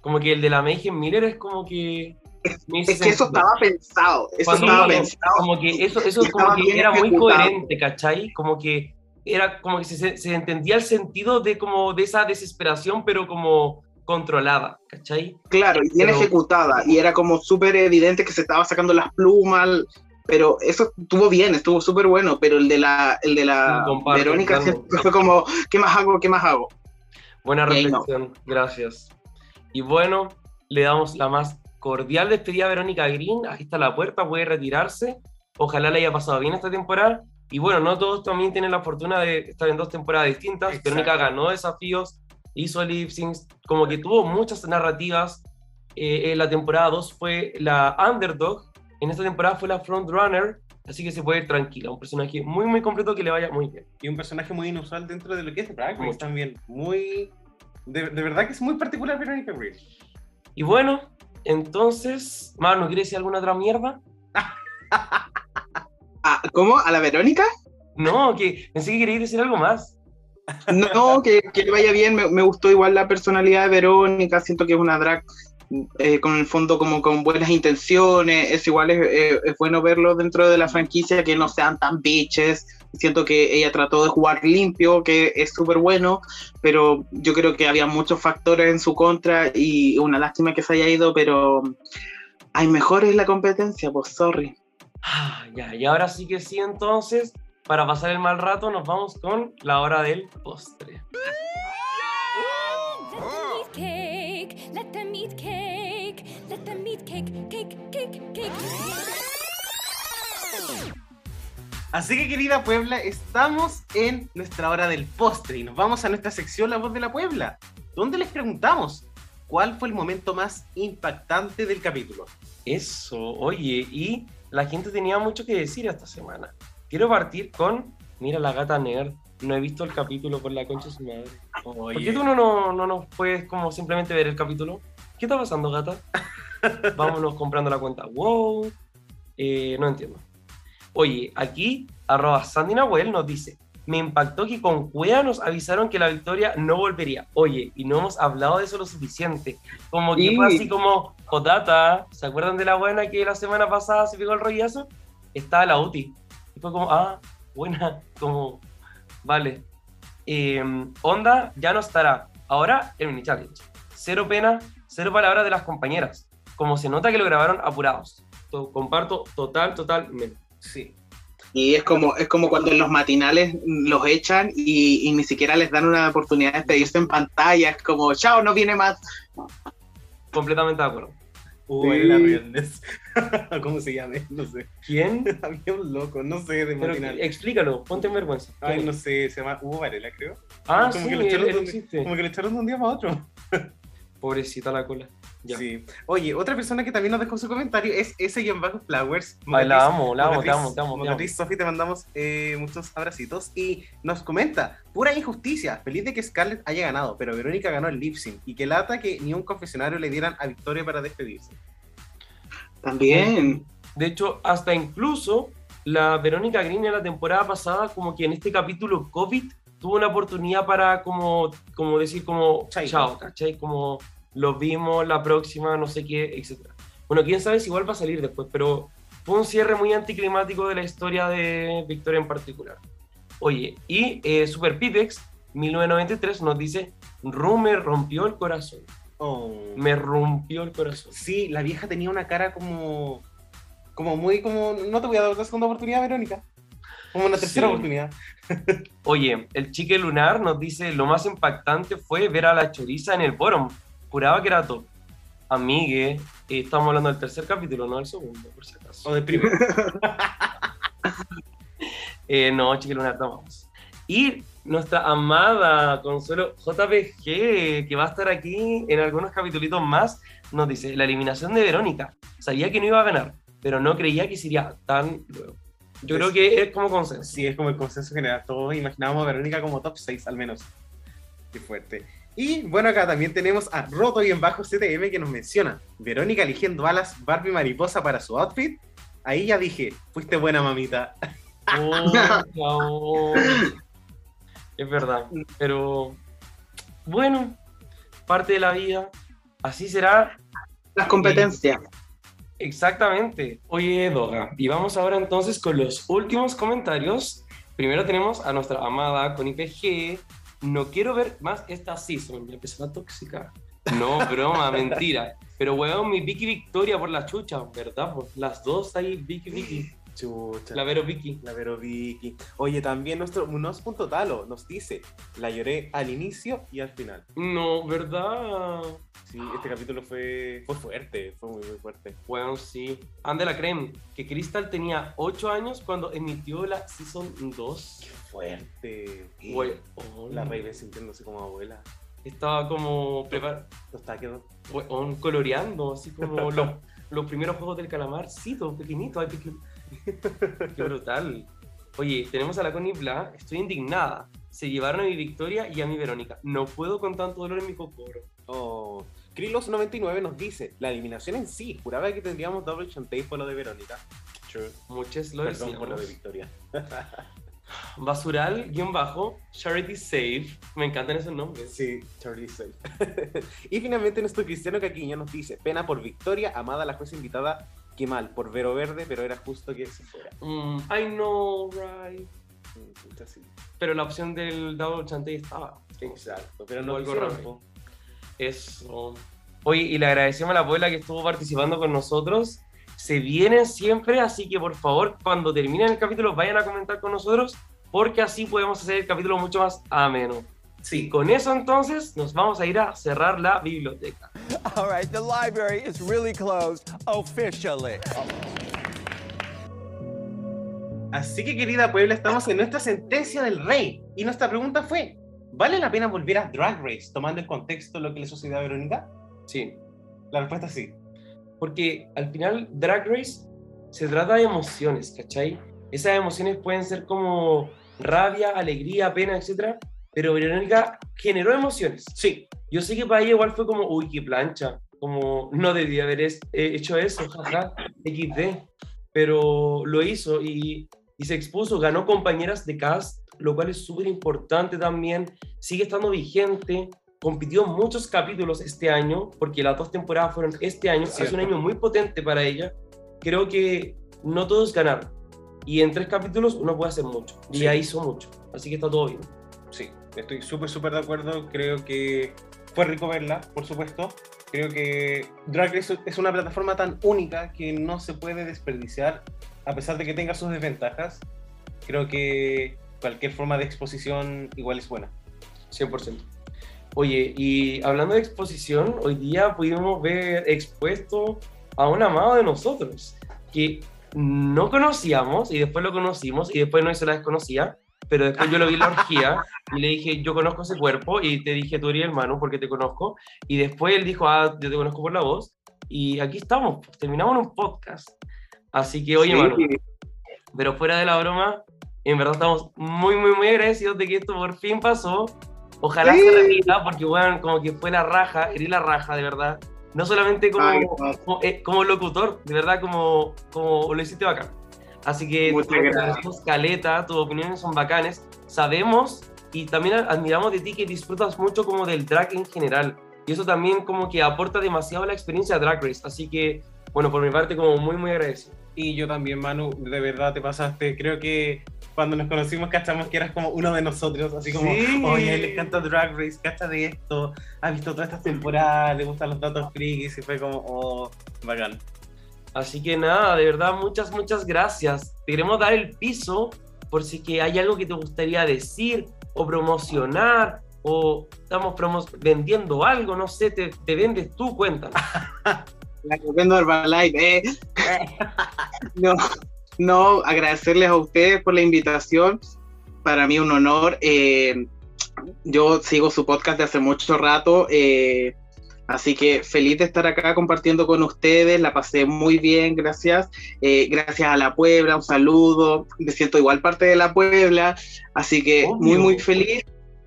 S2: Como que el de la Mayhem Miller es como que... hizo
S3: Es que eso estaba pensado, eso
S2: Cuando
S3: estaba pensado.
S2: Como que eso, eso como
S3: estaba
S2: que era muy
S3: ejecutado.
S2: coherente, ¿cachai? Como que era como que se, se entendía el sentido de como de esa desesperación, pero como controlada, ¿cachai?
S3: Claro, y bien
S2: Pero-
S3: ejecutada, y era como súper evidente que se estaba sacando las plumas, pero eso estuvo bien, estuvo súper bueno, pero el de la, el de la
S2: Comparto,
S3: Verónica
S2: claro.
S3: fue como, ¿qué más hago? ¿Qué más hago?
S2: Buena
S3: ahí no.
S2: reflexión, gracias. Y bueno, le damos la más cordial despedida a Verónica Green. Aquí está la puerta, puede retirarse. Ojalá le haya pasado bien esta temporada. Y bueno, no todos también tienen la fortuna de estar en dos temporadas distintas.
S1: Exacto.
S2: Verónica ganó desafíos, hizo lip syncs, como que tuvo muchas narrativas. Eh, en la temporada 2 fue la underdog, en esta temporada fue la frontrunner, así que se puede ir tranquila. Un personaje muy, muy completo que le vaya muy bien.
S1: Y un personaje muy inusual dentro de lo que es Drag Race también. Muy. De, de verdad que es muy particular Verónica Green.
S2: Y bueno, entonces, Manu, ¿quieres decir alguna otra mierda?
S3: Ah, ¿Cómo? ¿A la Verónica?
S2: No, que pensé que querías decir algo más.
S3: No, que, que le vaya bien, me, gustó igual la personalidad de Verónica, siento que es una drag eh, con el fondo como con buenas intenciones, es igual, es, eh, es bueno verlo dentro de la franquicia, que no sean tan bitches, siento que ella trató de jugar limpio, que es súper bueno, pero yo creo que había muchos factores en su contra y una lástima que se haya ido, pero hay mejores la competencia, pues sorry.
S2: Ah, ya, y ahora sí que sí, entonces, para pasar el mal rato, nos vamos con la hora del postre.
S1: Así que querida Puebla, estamos en nuestra hora del postre y nos vamos a nuestra sección La Voz de la Puebla, donde les preguntamos cuál fue el momento más impactante del capítulo.
S2: Eso, oye, y la gente tenía mucho que decir esta semana. Quiero partir con, mira la gata nerd, no he visto el capítulo por la concha de su madre. ¿Por qué tú no, no, no nos puedes como simplemente ver el capítulo? ¿Qué está pasando, gata? Vámonos comprando la cuenta. Wow. Eh, no entiendo. Oye, aquí, arroba Sandy Nahuel nos dice, me impactó que con Cuea nos avisaron que la victoria no volvería. Oye, y no hemos hablado de eso lo suficiente. Como que
S3: Sí.
S2: fue así como, Jotata, ¿se acuerdan de la buena que la semana pasada se pegó el rollazo? Estaba la UTI. Y fue como, ah, buena, como, vale. Eh, Onda ya no estará. Ahora el mini challenge. Cero pena, cero palabras de las compañeras. Como se nota que lo grabaron apurados. To- comparto total, totalmente.
S1: Sí.
S3: Y es como, es como cuando en los matinales los echan y, y ni siquiera les dan una oportunidad de despedirse en pantalla. Es como, chao, no viene más.
S2: Completamente de acuerdo.
S1: Hubo
S3: Sí.
S1: ¿Cómo se llama? No sé.
S2: ¿Quién?
S1: Había un loco, no sé, de
S2: Pero explícalo, ponte en vergüenza.
S1: Ay, no sé, se llama Hugo Varela, creo.
S2: Ah,
S1: como
S2: sí,
S1: que lo
S2: él,
S1: echaron
S2: él
S1: de un-
S2: existe.
S1: Como que lo echaron de un día para otro.
S2: Pobrecita la cola. Ya.
S1: Sí. Oye, otra persona que también nos dejó su comentario es ese guion bajo Flowers.
S2: Ay, la amo, la amo, te amo, te amo.
S1: Mocatriz Sofi, te mandamos eh, muchos abracitos. Y nos comenta, pura injusticia, feliz de que Scarlett haya ganado, pero Verónica ganó el lip sync. Y que lata que ni un confesionario le dieran a Victoria para despedirse.
S3: También.
S2: De hecho, hasta incluso la Verónica Green en la temporada pasada, como que en este capítulo COVID, tuvo una oportunidad para como, como decir como
S1: Chaito.
S2: chao, ¿cachai? Como los vimos, la próxima, no sé qué, etc. Bueno, quién sabe si igual va a salir después, pero fue un cierre muy anticlimático de la historia de Victoria en particular. Oye, y eh, Super Pipex 1993 nos dice, Ru me rompió el corazón.
S1: Oh.
S2: Me rompió el corazón.
S1: Sí, la vieja tenía una cara como. Como muy como. No te voy a dar otra segunda oportunidad, Verónica. Como una tercera
S2: Sí.
S1: oportunidad.
S2: Oye, el chique lunar nos dice lo más impactante fue ver a la choriza en el bottom. Juraba que era top. Amigue, eh, estamos hablando del tercer capítulo, no del segundo, por si acaso.
S1: O de primero.
S2: Eh, no, chique lunar, tomamos. Y nuestra amada Consuelo JPG, que va a estar aquí en algunos capítulos más, nos dice, la eliminación de Verónica. Sabía que no iba a ganar, pero no creía que sería tan luego. Yo
S1: Es-
S2: creo que es como consenso.
S1: Sí, es como el consenso general. Todos imaginábamos a Verónica como top 6 al menos. Qué fuerte. Y bueno, acá también tenemos a Roto y en bajo CTM que nos menciona. Verónica eligiendo alas Barbie mariposa para su outfit. Ahí ya dije, fuiste buena mamita.
S2: Oh. Es verdad, pero bueno, parte de la vida, así será
S3: Las competencias.
S2: exactamente. Oye, Doga, y vamos ahora entonces con los últimos comentarios. Primero tenemos a nuestra amada con IPG. No quiero ver más esta season, ya empezó la tóxica. No, broma, mentira. Pero weón, mi Vicky Victoria por la chucha, ¿verdad? Pues las dos ahí, Vicky Vicky.
S1: Chucha.
S2: La Vero Vicky.
S1: La Vero Vicky. Oye, también nuestro Munoz.talo nos dice, la lloré al inicio y al final.
S2: No, ¿verdad?
S1: Sí, este capítulo fue, fue fuerte, fue muy, muy fuerte.
S2: Bueno, sí. Ande la creme, que Crystal tenía 8 años cuando emitió la Season 2.
S1: Fuerte.
S2: Güey, oh,
S1: La Raven sintiéndose como abuela.
S2: Estaba como prepar
S1: Los taquedos.
S2: weón, coloreando, así como los, los primeros juegos del calamarcito, pequeñito, ay, pequeño. Qué brutal. Oye, tenemos a la Connie Bla, estoy indignada. Se llevaron a mi Victoria y a mi Verónica. No puedo con tanto dolor en mi cocoro.
S1: Oh. Krilos99 nos dice, la eliminación en sí, juraba que tendríamos double chantey por lo de Verónica. True.
S2: Muchos lo
S1: Perdón por lo de. Victoria.
S2: Basural, guion bajo, Charity Save. Me encantan esos nombres.
S1: Sí, Charlie Safe. y finalmente nuestro Cristiano Caquiño nos dice, pena por Victoria, amada la jueza invitada, qué mal, por Vero Verde, pero era justo que se fuera.
S2: Mm, I know, right.
S1: Mm, sí.
S2: Pero la opción del Double Chantey estaba.
S1: Exacto, pero no
S2: algo raro. Eso. Oye, y le agradecemos a la abuela que estuvo participando con nosotros. se vienen siempre, así que por favor, cuando terminen el capítulo, vayan a comentar con nosotros, porque así podemos hacer el capítulo mucho más ameno.
S1: Sí,
S2: Con eso entonces nos vamos a ir a cerrar la biblioteca.
S4: All right, the library is really closed officially.
S1: Así que querida Puebla, estamos en nuestra sentencia del rey. Y nuestra pregunta fue, ¿vale la pena volver a Drag Race tomando en contexto lo que le sucedió a Verónica?
S2: Sí,
S1: La respuesta es sí.
S2: porque al final Drag Race se trata de emociones, ¿cachai? Esas emociones pueden ser como rabia, alegría, pena, etc. Pero Verónica generó emociones.
S1: Sí,
S2: Yo sé que para ella igual fue como, uy, qué plancha, como no debía haber es- eh, hecho eso, jaja, XD. Pero lo hizo y, y se expuso, ganó compañeras de cast, lo cual es súper importante también. Sigue estando vigente, compitió muchos capítulos este año, porque las dos temporadas fueron este año. Es
S1: Cierto.
S2: un año muy potente para ella. Creo que no todos ganaron. Y en tres capítulos uno puede hacer mucho. Y
S1: Sí.
S2: ella hizo mucho. Así que está todo bien.
S1: sí, estoy súper, súper de acuerdo. Creo que fue rico verla, por supuesto. Creo que Drag Race es una plataforma tan única que no se puede desperdiciar, a pesar de que tenga sus desventajas. Creo que cualquier forma de exposición igual es buena.
S2: 100%. Oye, y hablando de exposición, hoy día pudimos ver expuesto a un amado de nosotros, que no conocíamos y después lo conocimos y después no se la desconocía, pero después yo lo vi en la orgía y le dije, yo conozco ese cuerpo y te dije, tú eres hermano porque te conozco. Y después él dijo, ah, yo te conozco por la voz. Y aquí estamos, terminamos en un podcast. Así que, oye,
S3: Sí.
S2: Pero fuera de la broma, en verdad estamos muy, muy, muy agradecidos de que esto por fin pasó. Ojalá
S3: Sí.
S2: se repita, porque, bueno, como que fue la raja, eres la raja, de verdad. No solamente como,
S3: Ay,
S2: como, eh, como locutor, de verdad, como, como lo hiciste bacán. Así que
S3: Muchas gracias.
S2: Caleta, tus opiniones son bacanes. Sabemos y también admiramos de ti que disfrutas mucho como del drag en general. Y eso también como que aporta demasiado a la experiencia de Drag Race. Así que, bueno, por mi parte, como muy, muy agradecido.
S1: Y yo también, Manu, de verdad te pasaste. Creo que cuando nos conocimos cachamos que eras como uno de nosotros, así como,
S2: Sí.
S1: oye, le encanta Drag Race, cacha de esto, ha visto todas estas temporadas, le gustan los datos frikis, y fue como, oh, bacán.
S2: Así que nada, de verdad, muchas, muchas gracias. Te queremos dar el piso por si que hay algo que te gustaría decir o promocionar o estamos promos vendiendo algo, no sé, te, te vendes tú, cuéntanos.
S3: La que vendo Herbalife, eh. no, no, agradecerles a ustedes por la invitación. Para mí un honor. eh, yo sigo su podcast de hace mucho rato, eh, así que feliz de estar acá compartiendo con ustedes. La pasé muy bien, gracias. Eh, gracias a la Puebla, un saludo. Me siento igual parte de la Puebla, así que
S2: Obvio.
S3: muy, muy feliz.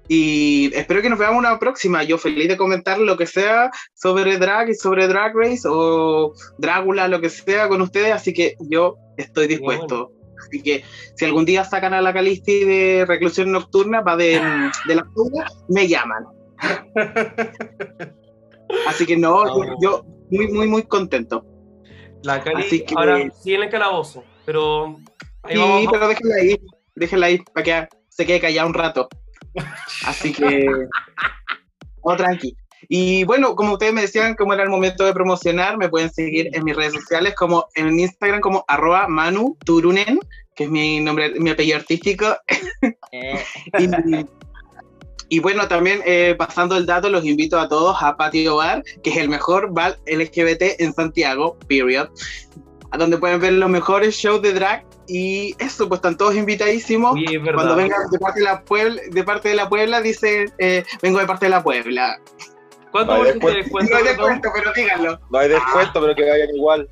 S3: Y espero que nos veamos una próxima. Yo feliz de comentar lo que sea sobre drag y sobre drag race o Drácula, lo que sea con ustedes, así que yo estoy dispuesto. Así que si algún día sacan a la Calisti de reclusión nocturna, va de, de la fuga, me llaman. Así que no, yo, yo muy, muy, muy contento.
S2: La Cali
S3: Así que-
S2: ahora sí en el calabozo, pero ahí
S3: Sí,
S2: vamos.
S3: pero déjenla ahí, déjenla ahí para que se quede callada un rato. Así que, oh, tranqui. Y bueno, como ustedes me decían, como era el momento de promocionar, me pueden seguir en mis redes sociales, como en Instagram, como arroba Manu Turunen, que es mi nombre, mi apellido artístico. y, y bueno, también eh, pasando el dato, los invito a todos a Patio Bar, que es el mejor bar LGBT en Santiago, period. A donde pueden ver los mejores shows de drag. Y eso, pues están todos invitadísimos.
S2: Verdad.
S3: Cuando vengan de parte de la Puebla, de parte de la Puebla dice, eh, vengo de parte de la Puebla.
S2: ¿Cuánto
S6: Vale,
S2: por ciento de
S6: después-
S2: descuento?
S3: No hay descuento, pero díganlo.
S6: No hay descuento, pero que vayan igual.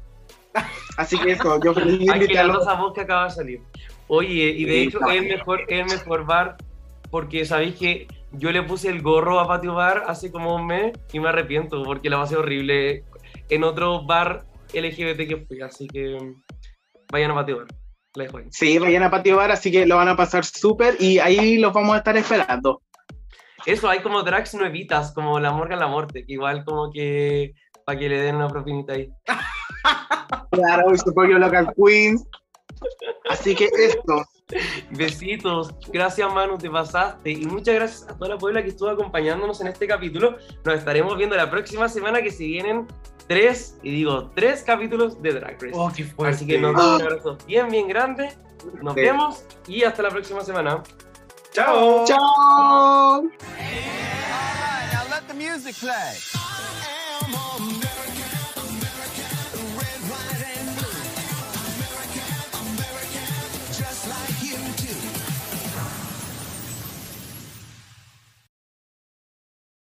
S3: Así que eso, yo feliz de
S2: Hay que la rosa voz que acaba de salir. Oye, y de
S3: Sí,
S2: hecho es el mejor, es el mejor bar porque sabéis que yo le puse el gorro a Patio Bar hace como un mes y me arrepiento porque la pasé horrible en otro bar LGBT que fui, así que vayan a Patio Bar. La dejo ahí.
S3: Sí, vayan a Patio Bar, así que lo van a pasar súper y ahí los vamos a estar esperando.
S2: Eso, hay como drags nuevitas, como la Morgan la Morte, que igual como que para que le den una propinita ahí.
S3: Claro, y su pollo local Queens. Así que esto,
S2: Besitos. Gracias, Manu, te pasaste. Y muchas gracias a toda la puebla que estuvo acompañándonos en este capítulo. Nos estaremos viendo la próxima semana que se vienen tres, y digo, tres capítulos de Drag Race.
S1: Oh, qué fuerte.
S2: Así que nos damos un abrazo bien, bien grande. Nos
S3: Sí.
S2: vemos y hasta la próxima semana.
S1: Chao.
S3: Chao.